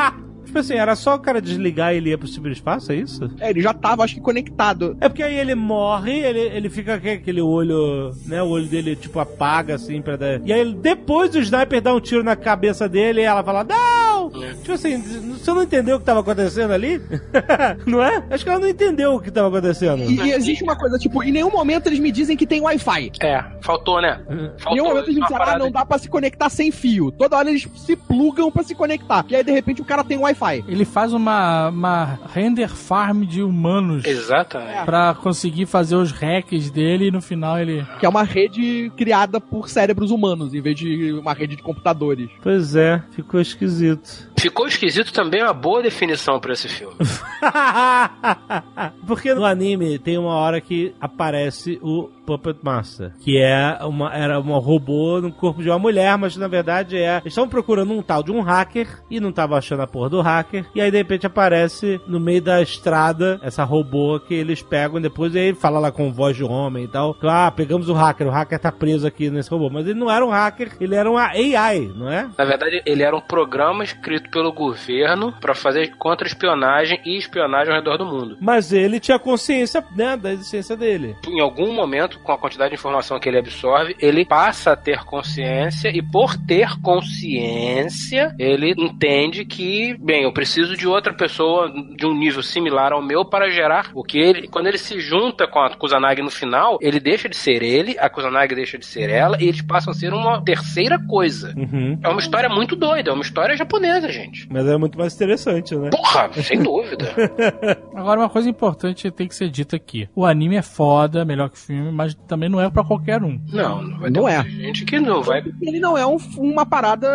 Tipo assim, era só o cara desligar e ele ia pro ciberespaço, é isso? É, ele já tava, acho que, conectado. É porque aí ele morre, ele, ele fica com aquele olho, né? O olho dele, tipo, apaga, assim, pra dar... E aí, depois o sniper dá um tiro na cabeça dele e ela fala, não! Tipo assim, você não entendeu o que tava acontecendo ali? <laughs> não é? Acho que ela não entendeu o que tava acontecendo. E, e existe uma coisa, tipo, em nenhum momento eles me dizem que tem Wi-Fi. É, faltou, né? Em Faltou nenhum momento eles me disseram, ah, não dá pra se conectar sem fio. Toda hora eles se plugam pra se conectar. E aí, de repente, o cara tem Wi-Fi. Ele faz uma, uma render farm de humanos Exatamente. pra conseguir fazer os hacks dele e no final ele. Que é uma rede criada por cérebros humanos, em vez de uma rede de computadores. Pois é, ficou esquisito. Ficou esquisito também é uma boa definição pra esse filme. <laughs> Porque no anime tem uma hora que aparece o Puppet Master, que é uma, era um robô no corpo de uma mulher, mas na verdade é. Eles estavam procurando um tal de um hacker e não estavam achando a porra do hacker. E aí de repente aparece no meio da estrada essa robô que eles pegam depois e aí fala lá com voz de homem e tal. Ah, pegamos o hacker, o hacker tá preso aqui nesse robô. Mas ele não era um hacker, ele era uma AI, não é? Na verdade, ele era um programa escrito pelo governo pra fazer contra-espionagem e espionagem ao redor do mundo. Mas ele tinha consciência, né, da existência dele. Em algum momento, com a quantidade de informação que ele absorve, ele passa a ter consciência e por ter consciência, ele entende que, bem, eu preciso de outra pessoa de um nível similar ao meu para gerar o que ele, quando ele se junta com a Kusanagi no final, ele deixa de ser ele, a Kusanagi deixa de ser ela e eles passam a ser uma terceira coisa. Uhum. É uma história muito doida, é uma história japonesa, gente. Mas é muito mais interessante, né? Porra, <laughs> sem dúvida. <laughs> Agora, uma coisa importante tem que ser dita aqui: o anime é foda, melhor que o filme, mas também não é pra qualquer um. Não, não Não é. gente que não vai. Ele não é um- uma parada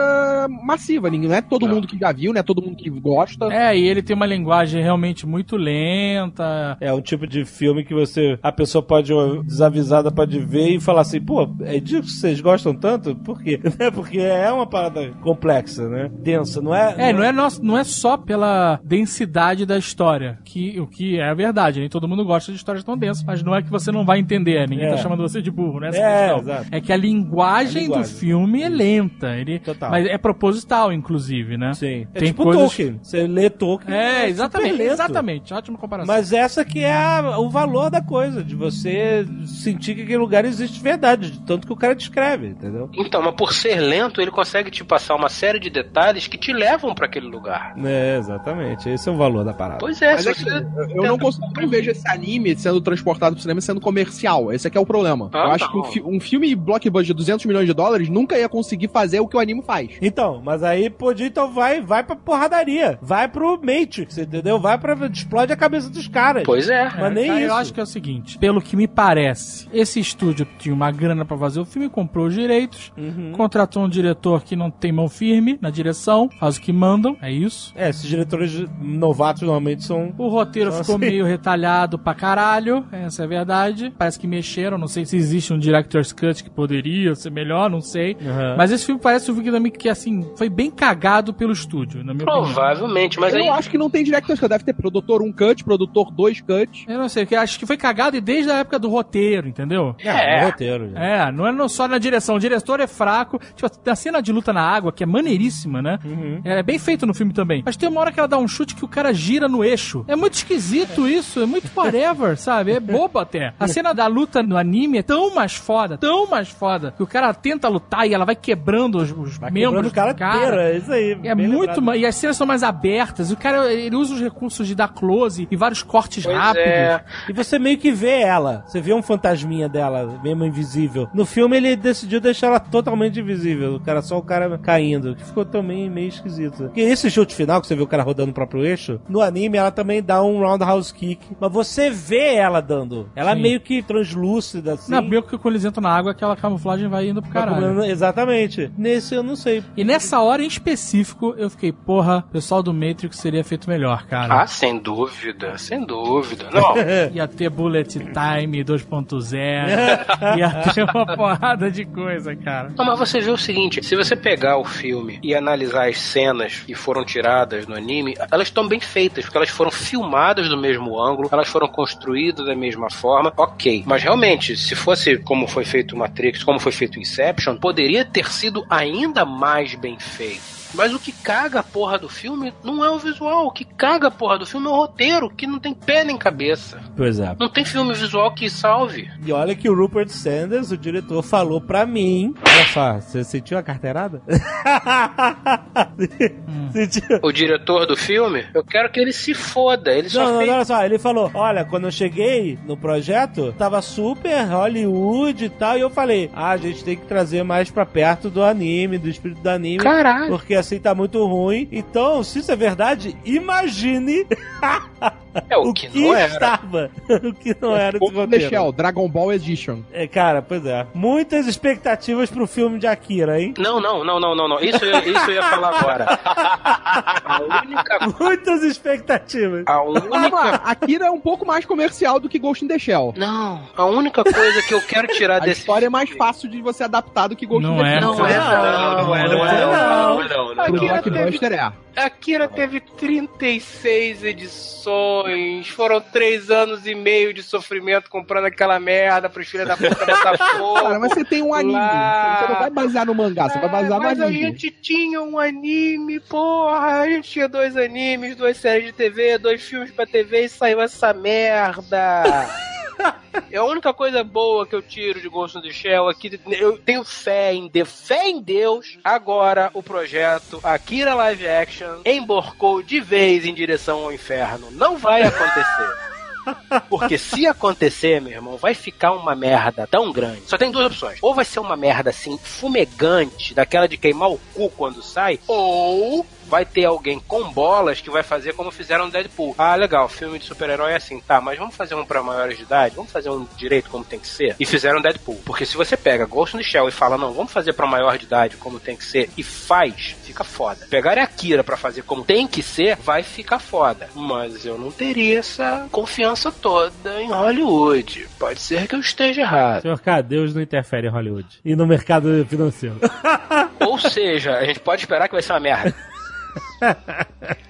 massiva, ninguém- não é todo mundo que já viu, não é todo mundo que gosta. É, e ele tem uma linguagem realmente muito lenta. É um tipo de filme que você. A pessoa pode, desavisada, pode ver e falar assim, pô, é disso que vocês gostam tanto? Por quê? <laughs> É porque é uma parada complexa, né? Densa, não é? É, não é, nosso, não é só pela densidade da história, que o que é a verdade, nem todo mundo gosta de histórias tão densas, mas não é que você não vai entender, ninguém É. tá chamando você de burro, né? É, questão. exato. É que a linguagem, A linguagem. do filme é lenta. Ele, Total. Mas é proposital, inclusive, né? Sim. É Tem tipo coisas- Tolkien. Você lê Tolkien. É, super exatamente, lento. exatamente. Ótima comparação. Mas essa que é a- o valor da coisa, de você sentir que aquele lugar existe de verdade, de tanto que o cara descreve, entendeu? Então, mas por ser lento, ele consegue te passar uma série de detalhes que te levam pra aquele lugar. É, exatamente. Esse é o valor da parada. Pois é, Mas se é que você... eu não, consigo, não vejo esse anime sendo transportado pro cinema sendo comercial. Esse aqui é o problema. Ah, eu acho não. que um, fi- um filme blockbuster de 200 milhões de dólares nunca ia conseguir fazer o que o anime faz. Então, mas aí podia, então vai, vai pra porradaria. Vai pro Matrix, entendeu? Vai pra. explode a cabeça dos caras. Pois é. Mas nem Cara, isso. Eu acho que é o seguinte, pelo que me parece, esse estúdio tinha uma grana pra fazer o filme, comprou os direitos, Uhum. contratou um diretor que não tem mão firme na direção, faz o que mandam, é isso. É, esses diretores novatos normalmente são. O roteiro Só ficou assim. meio retalhado pra caralho, essa é a verdade. Parece que mexeram, não sei se existe um Director's Cut que poderia ser melhor, não sei. Uhum. Mas esse filme parece um filme que, assim, foi bem cagado pelo estúdio, na minha opinião. Provavelmente, mas eu aí... acho que não tem director's cut. Deve ter produtor 1 cut, produtor 2 cut. Eu não sei, porque acho que foi cagado e desde a época do roteiro, entendeu? É, no roteiro. já. É, não é só na direção. O diretor é fraco. Tipo, a cena de luta na água, que é maneiríssima, né? Uhum. É bem feito no filme também. Mas tem uma hora que ela dá um chute que o cara gira no eixo. É muito esquisito isso. É muito whatever, sabe? É bobo até. A cena da luta no anime é tão mais foda, tão mais foda, que o cara tenta lutar e ela vai quebrando os, os Vai membros quebrando o cara do cara. inteiro, é isso aí. É muito lembrado. ma- E as cenas são mais abertas. O cara, ele usa os recursos de dar close e vários cortes Pois rápidos. é. E você meio que vê ela. Você vê um fantasminha dela, mesmo invisível. No filme ele decidiu deixar ela totalmente invisível. O cara, só o cara caindo. Que ficou também meio esquisito. Porque esse chute final, que você vê o cara rodando o próprio eixo, no anime ela também dá um roundhouse kick. Mas você vê ela dando. Ela Sim. meio que translúcida, assim. Na meio que quando eles entram na água, aquela camuflagem vai indo pro caralho. comendo- Exatamente. Nesse eu não sei. E nessa hora em específico, eu fiquei, porra, o pessoal do Matrix seria feito melhor, cara. Ah, sem dúvida, sem dúvida. Não, <laughs> Ia ter Bullet Time 2.0, <laughs> ia ter uma porrada de coisa, cara. Não, mas você vê o seguinte: se você pegar o filme e analisar as cenas que foram tiradas no anime, elas estão bem feitas, porque elas foram filmadas do mesmo ângulo, elas foram construídas da mesma forma, ok. Mas realmente, se fosse como foi feito Matrix, como foi feito Inception, poderia ter sido ainda mais bem feito. Mas o que caga a porra do filme não é o visual. O que caga a porra do filme é o roteiro, que não tem pé nem cabeça. Pois é. Não tem filme visual que salve. E olha que o Rupert Sanders, o diretor, falou pra mim. Olha só, você sentiu a carteirada? <laughs> sentiu? O diretor do filme, eu quero que ele se foda. Ele só Não, não, fez olha só, ele falou: Olha, quando eu cheguei no projeto, tava super Hollywood e tal, e eu falei: Ah, a gente tem que trazer mais pra perto do anime, do espírito do anime. Caralho. Porque assim tá muito ruim. Então, se isso é verdade, imagine É o que não era. estava. o que não era esse The roteiro. Shell, Dragon Ball Edition. É, cara, pois é. Muitas expectativas pro filme de Akira, hein? Não, não, não, não, não, não. Isso, eu- isso eu ia falar agora. A única. Muitas expectativas. A Ah, única. Akira é um pouco mais comercial do que Ghost in the Shell. Não, a única coisa que eu quero tirar A desse. história é mais fácil de você adaptar do que Ghost Não in the é. Shell. Não é, não, não é, não é, não, não, não, não, Pro não. Blockbuster é. Akira teve 36 edições, foram 3 anos e meio de sofrimento comprando aquela merda pros filhos da puta dessa <laughs> porra. Cara, mas você tem um anime. Lá. Você não vai basear no mangá, você vai basear no mas a anime. gente tinha um anime, porra. A gente tinha dois animes, duas séries de TV, dois filmes pra TV e saiu essa merda. <laughs> É a única coisa boa que eu tiro de Ghost in the Shell aqui. Eu tenho fé em Deus, fé em Deus. Agora o projeto Akira Live Action emborcou de vez em direção ao inferno. Não vai acontecer. Porque se acontecer, meu irmão, vai ficar uma merda tão grande. Só tem duas opções. Ou vai ser uma merda assim, fumegante, daquela de queimar o cu quando sai, ou vai ter alguém com bolas que vai fazer como fizeram no Deadpool. Ah, legal, filme de super-herói é assim, tá, mas vamos fazer um pra maiores de idade? Vamos fazer um direito como tem que ser? E fizeram Deadpool. Porque se você pega Ghost in the Shell e fala, não, vamos fazer pra maior de idade como tem que ser, e faz, fica foda. Pegar a Akira pra fazer como tem que ser, vai ficar foda. Mas eu não teria essa confiança toda em Hollywood. Pode ser que eu esteja errado. Senhor K, Deus não interfere em Hollywood. E no mercado financeiro. <laughs> Ou seja, a gente pode esperar que vai ser uma merda.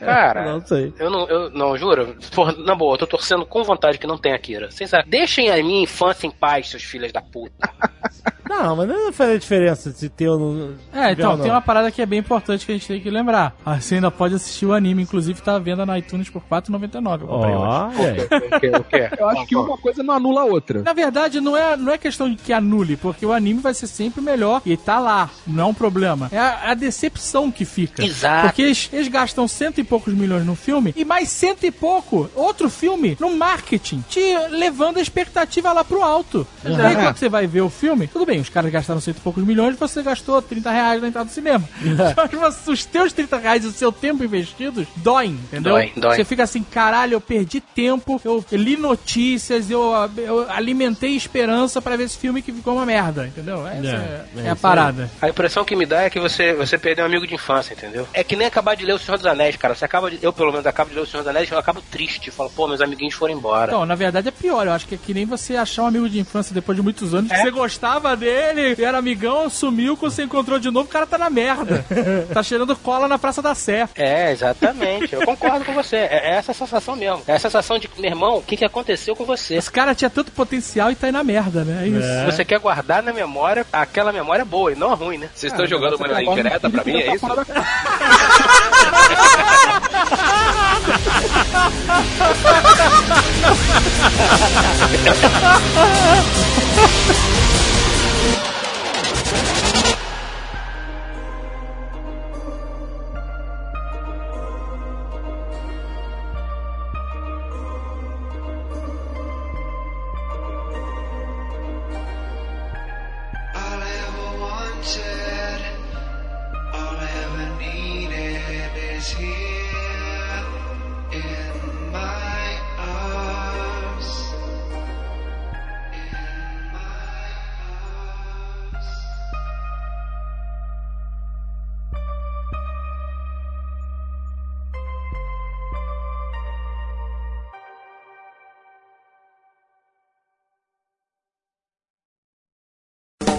Cara, Não sei. eu não, eu não, juro. Porra, na boa, eu tô torcendo com vontade que não tenha Akira. Sem saber. Deixem a minha infância em paz, seus filhos da puta. <laughs> Não, mas não faz a diferença se ter ou não. É, então, tem uma parada que é bem importante que a gente tem que lembrar. Ah, Você ainda pode assistir o anime, inclusive tá à venda na iTunes por R$4,99. Eu comprei hoje. Ó, é. Eu acho que uma coisa não anula a outra. Na verdade, não é, não é questão de que anule, porque o anime vai ser sempre melhor e tá lá, não é um problema. É a, a decepção que fica. Exato. Porque eles, eles gastam cento e poucos milhões no filme e mais cento e pouco, outro filme, no marketing, te levando a expectativa lá pro alto. E aí quando você vai ver o filme, tudo bem, os caras gastaram cento e poucos milhões, você gastou 30 reais na entrada do cinema. <laughs> Mas os teus 30 reais e o seu tempo investidos doem, entendeu? Dói, dói. Você fica assim, caralho, eu perdi tempo, eu li notícias, eu, eu alimentei esperança pra ver esse filme que ficou uma merda, entendeu? Essa é, é a parada. A impressão que me dá é que você, você perdeu um amigo de infância, entendeu? É que nem acabar de ler O Senhor dos Anéis, cara. Você acaba de, eu, pelo menos, acabo de ler O Senhor dos Anéis e eu acabo triste. Falo, pô, meus amiguinhos foram embora. Então, na verdade é pior. Eu acho que é que nem você achar um amigo de infância depois de muitos anos que você gostava dele, era amigão, sumiu, quando você encontrou de novo, o cara tá na merda. <laughs> tá cheirando cola na Praça da Sé. É, exatamente. Eu concordo com você. É, é essa sensação mesmo. É a sensação de, meu irmão, o que, que aconteceu com você? Esse cara tinha tanto potencial e tá aí na merda, né? É isso. Você quer guardar na memória aquela memória boa e não a ruim, né? Vocês estão jogando uma indireta pra mim, é isso? <laughs> you.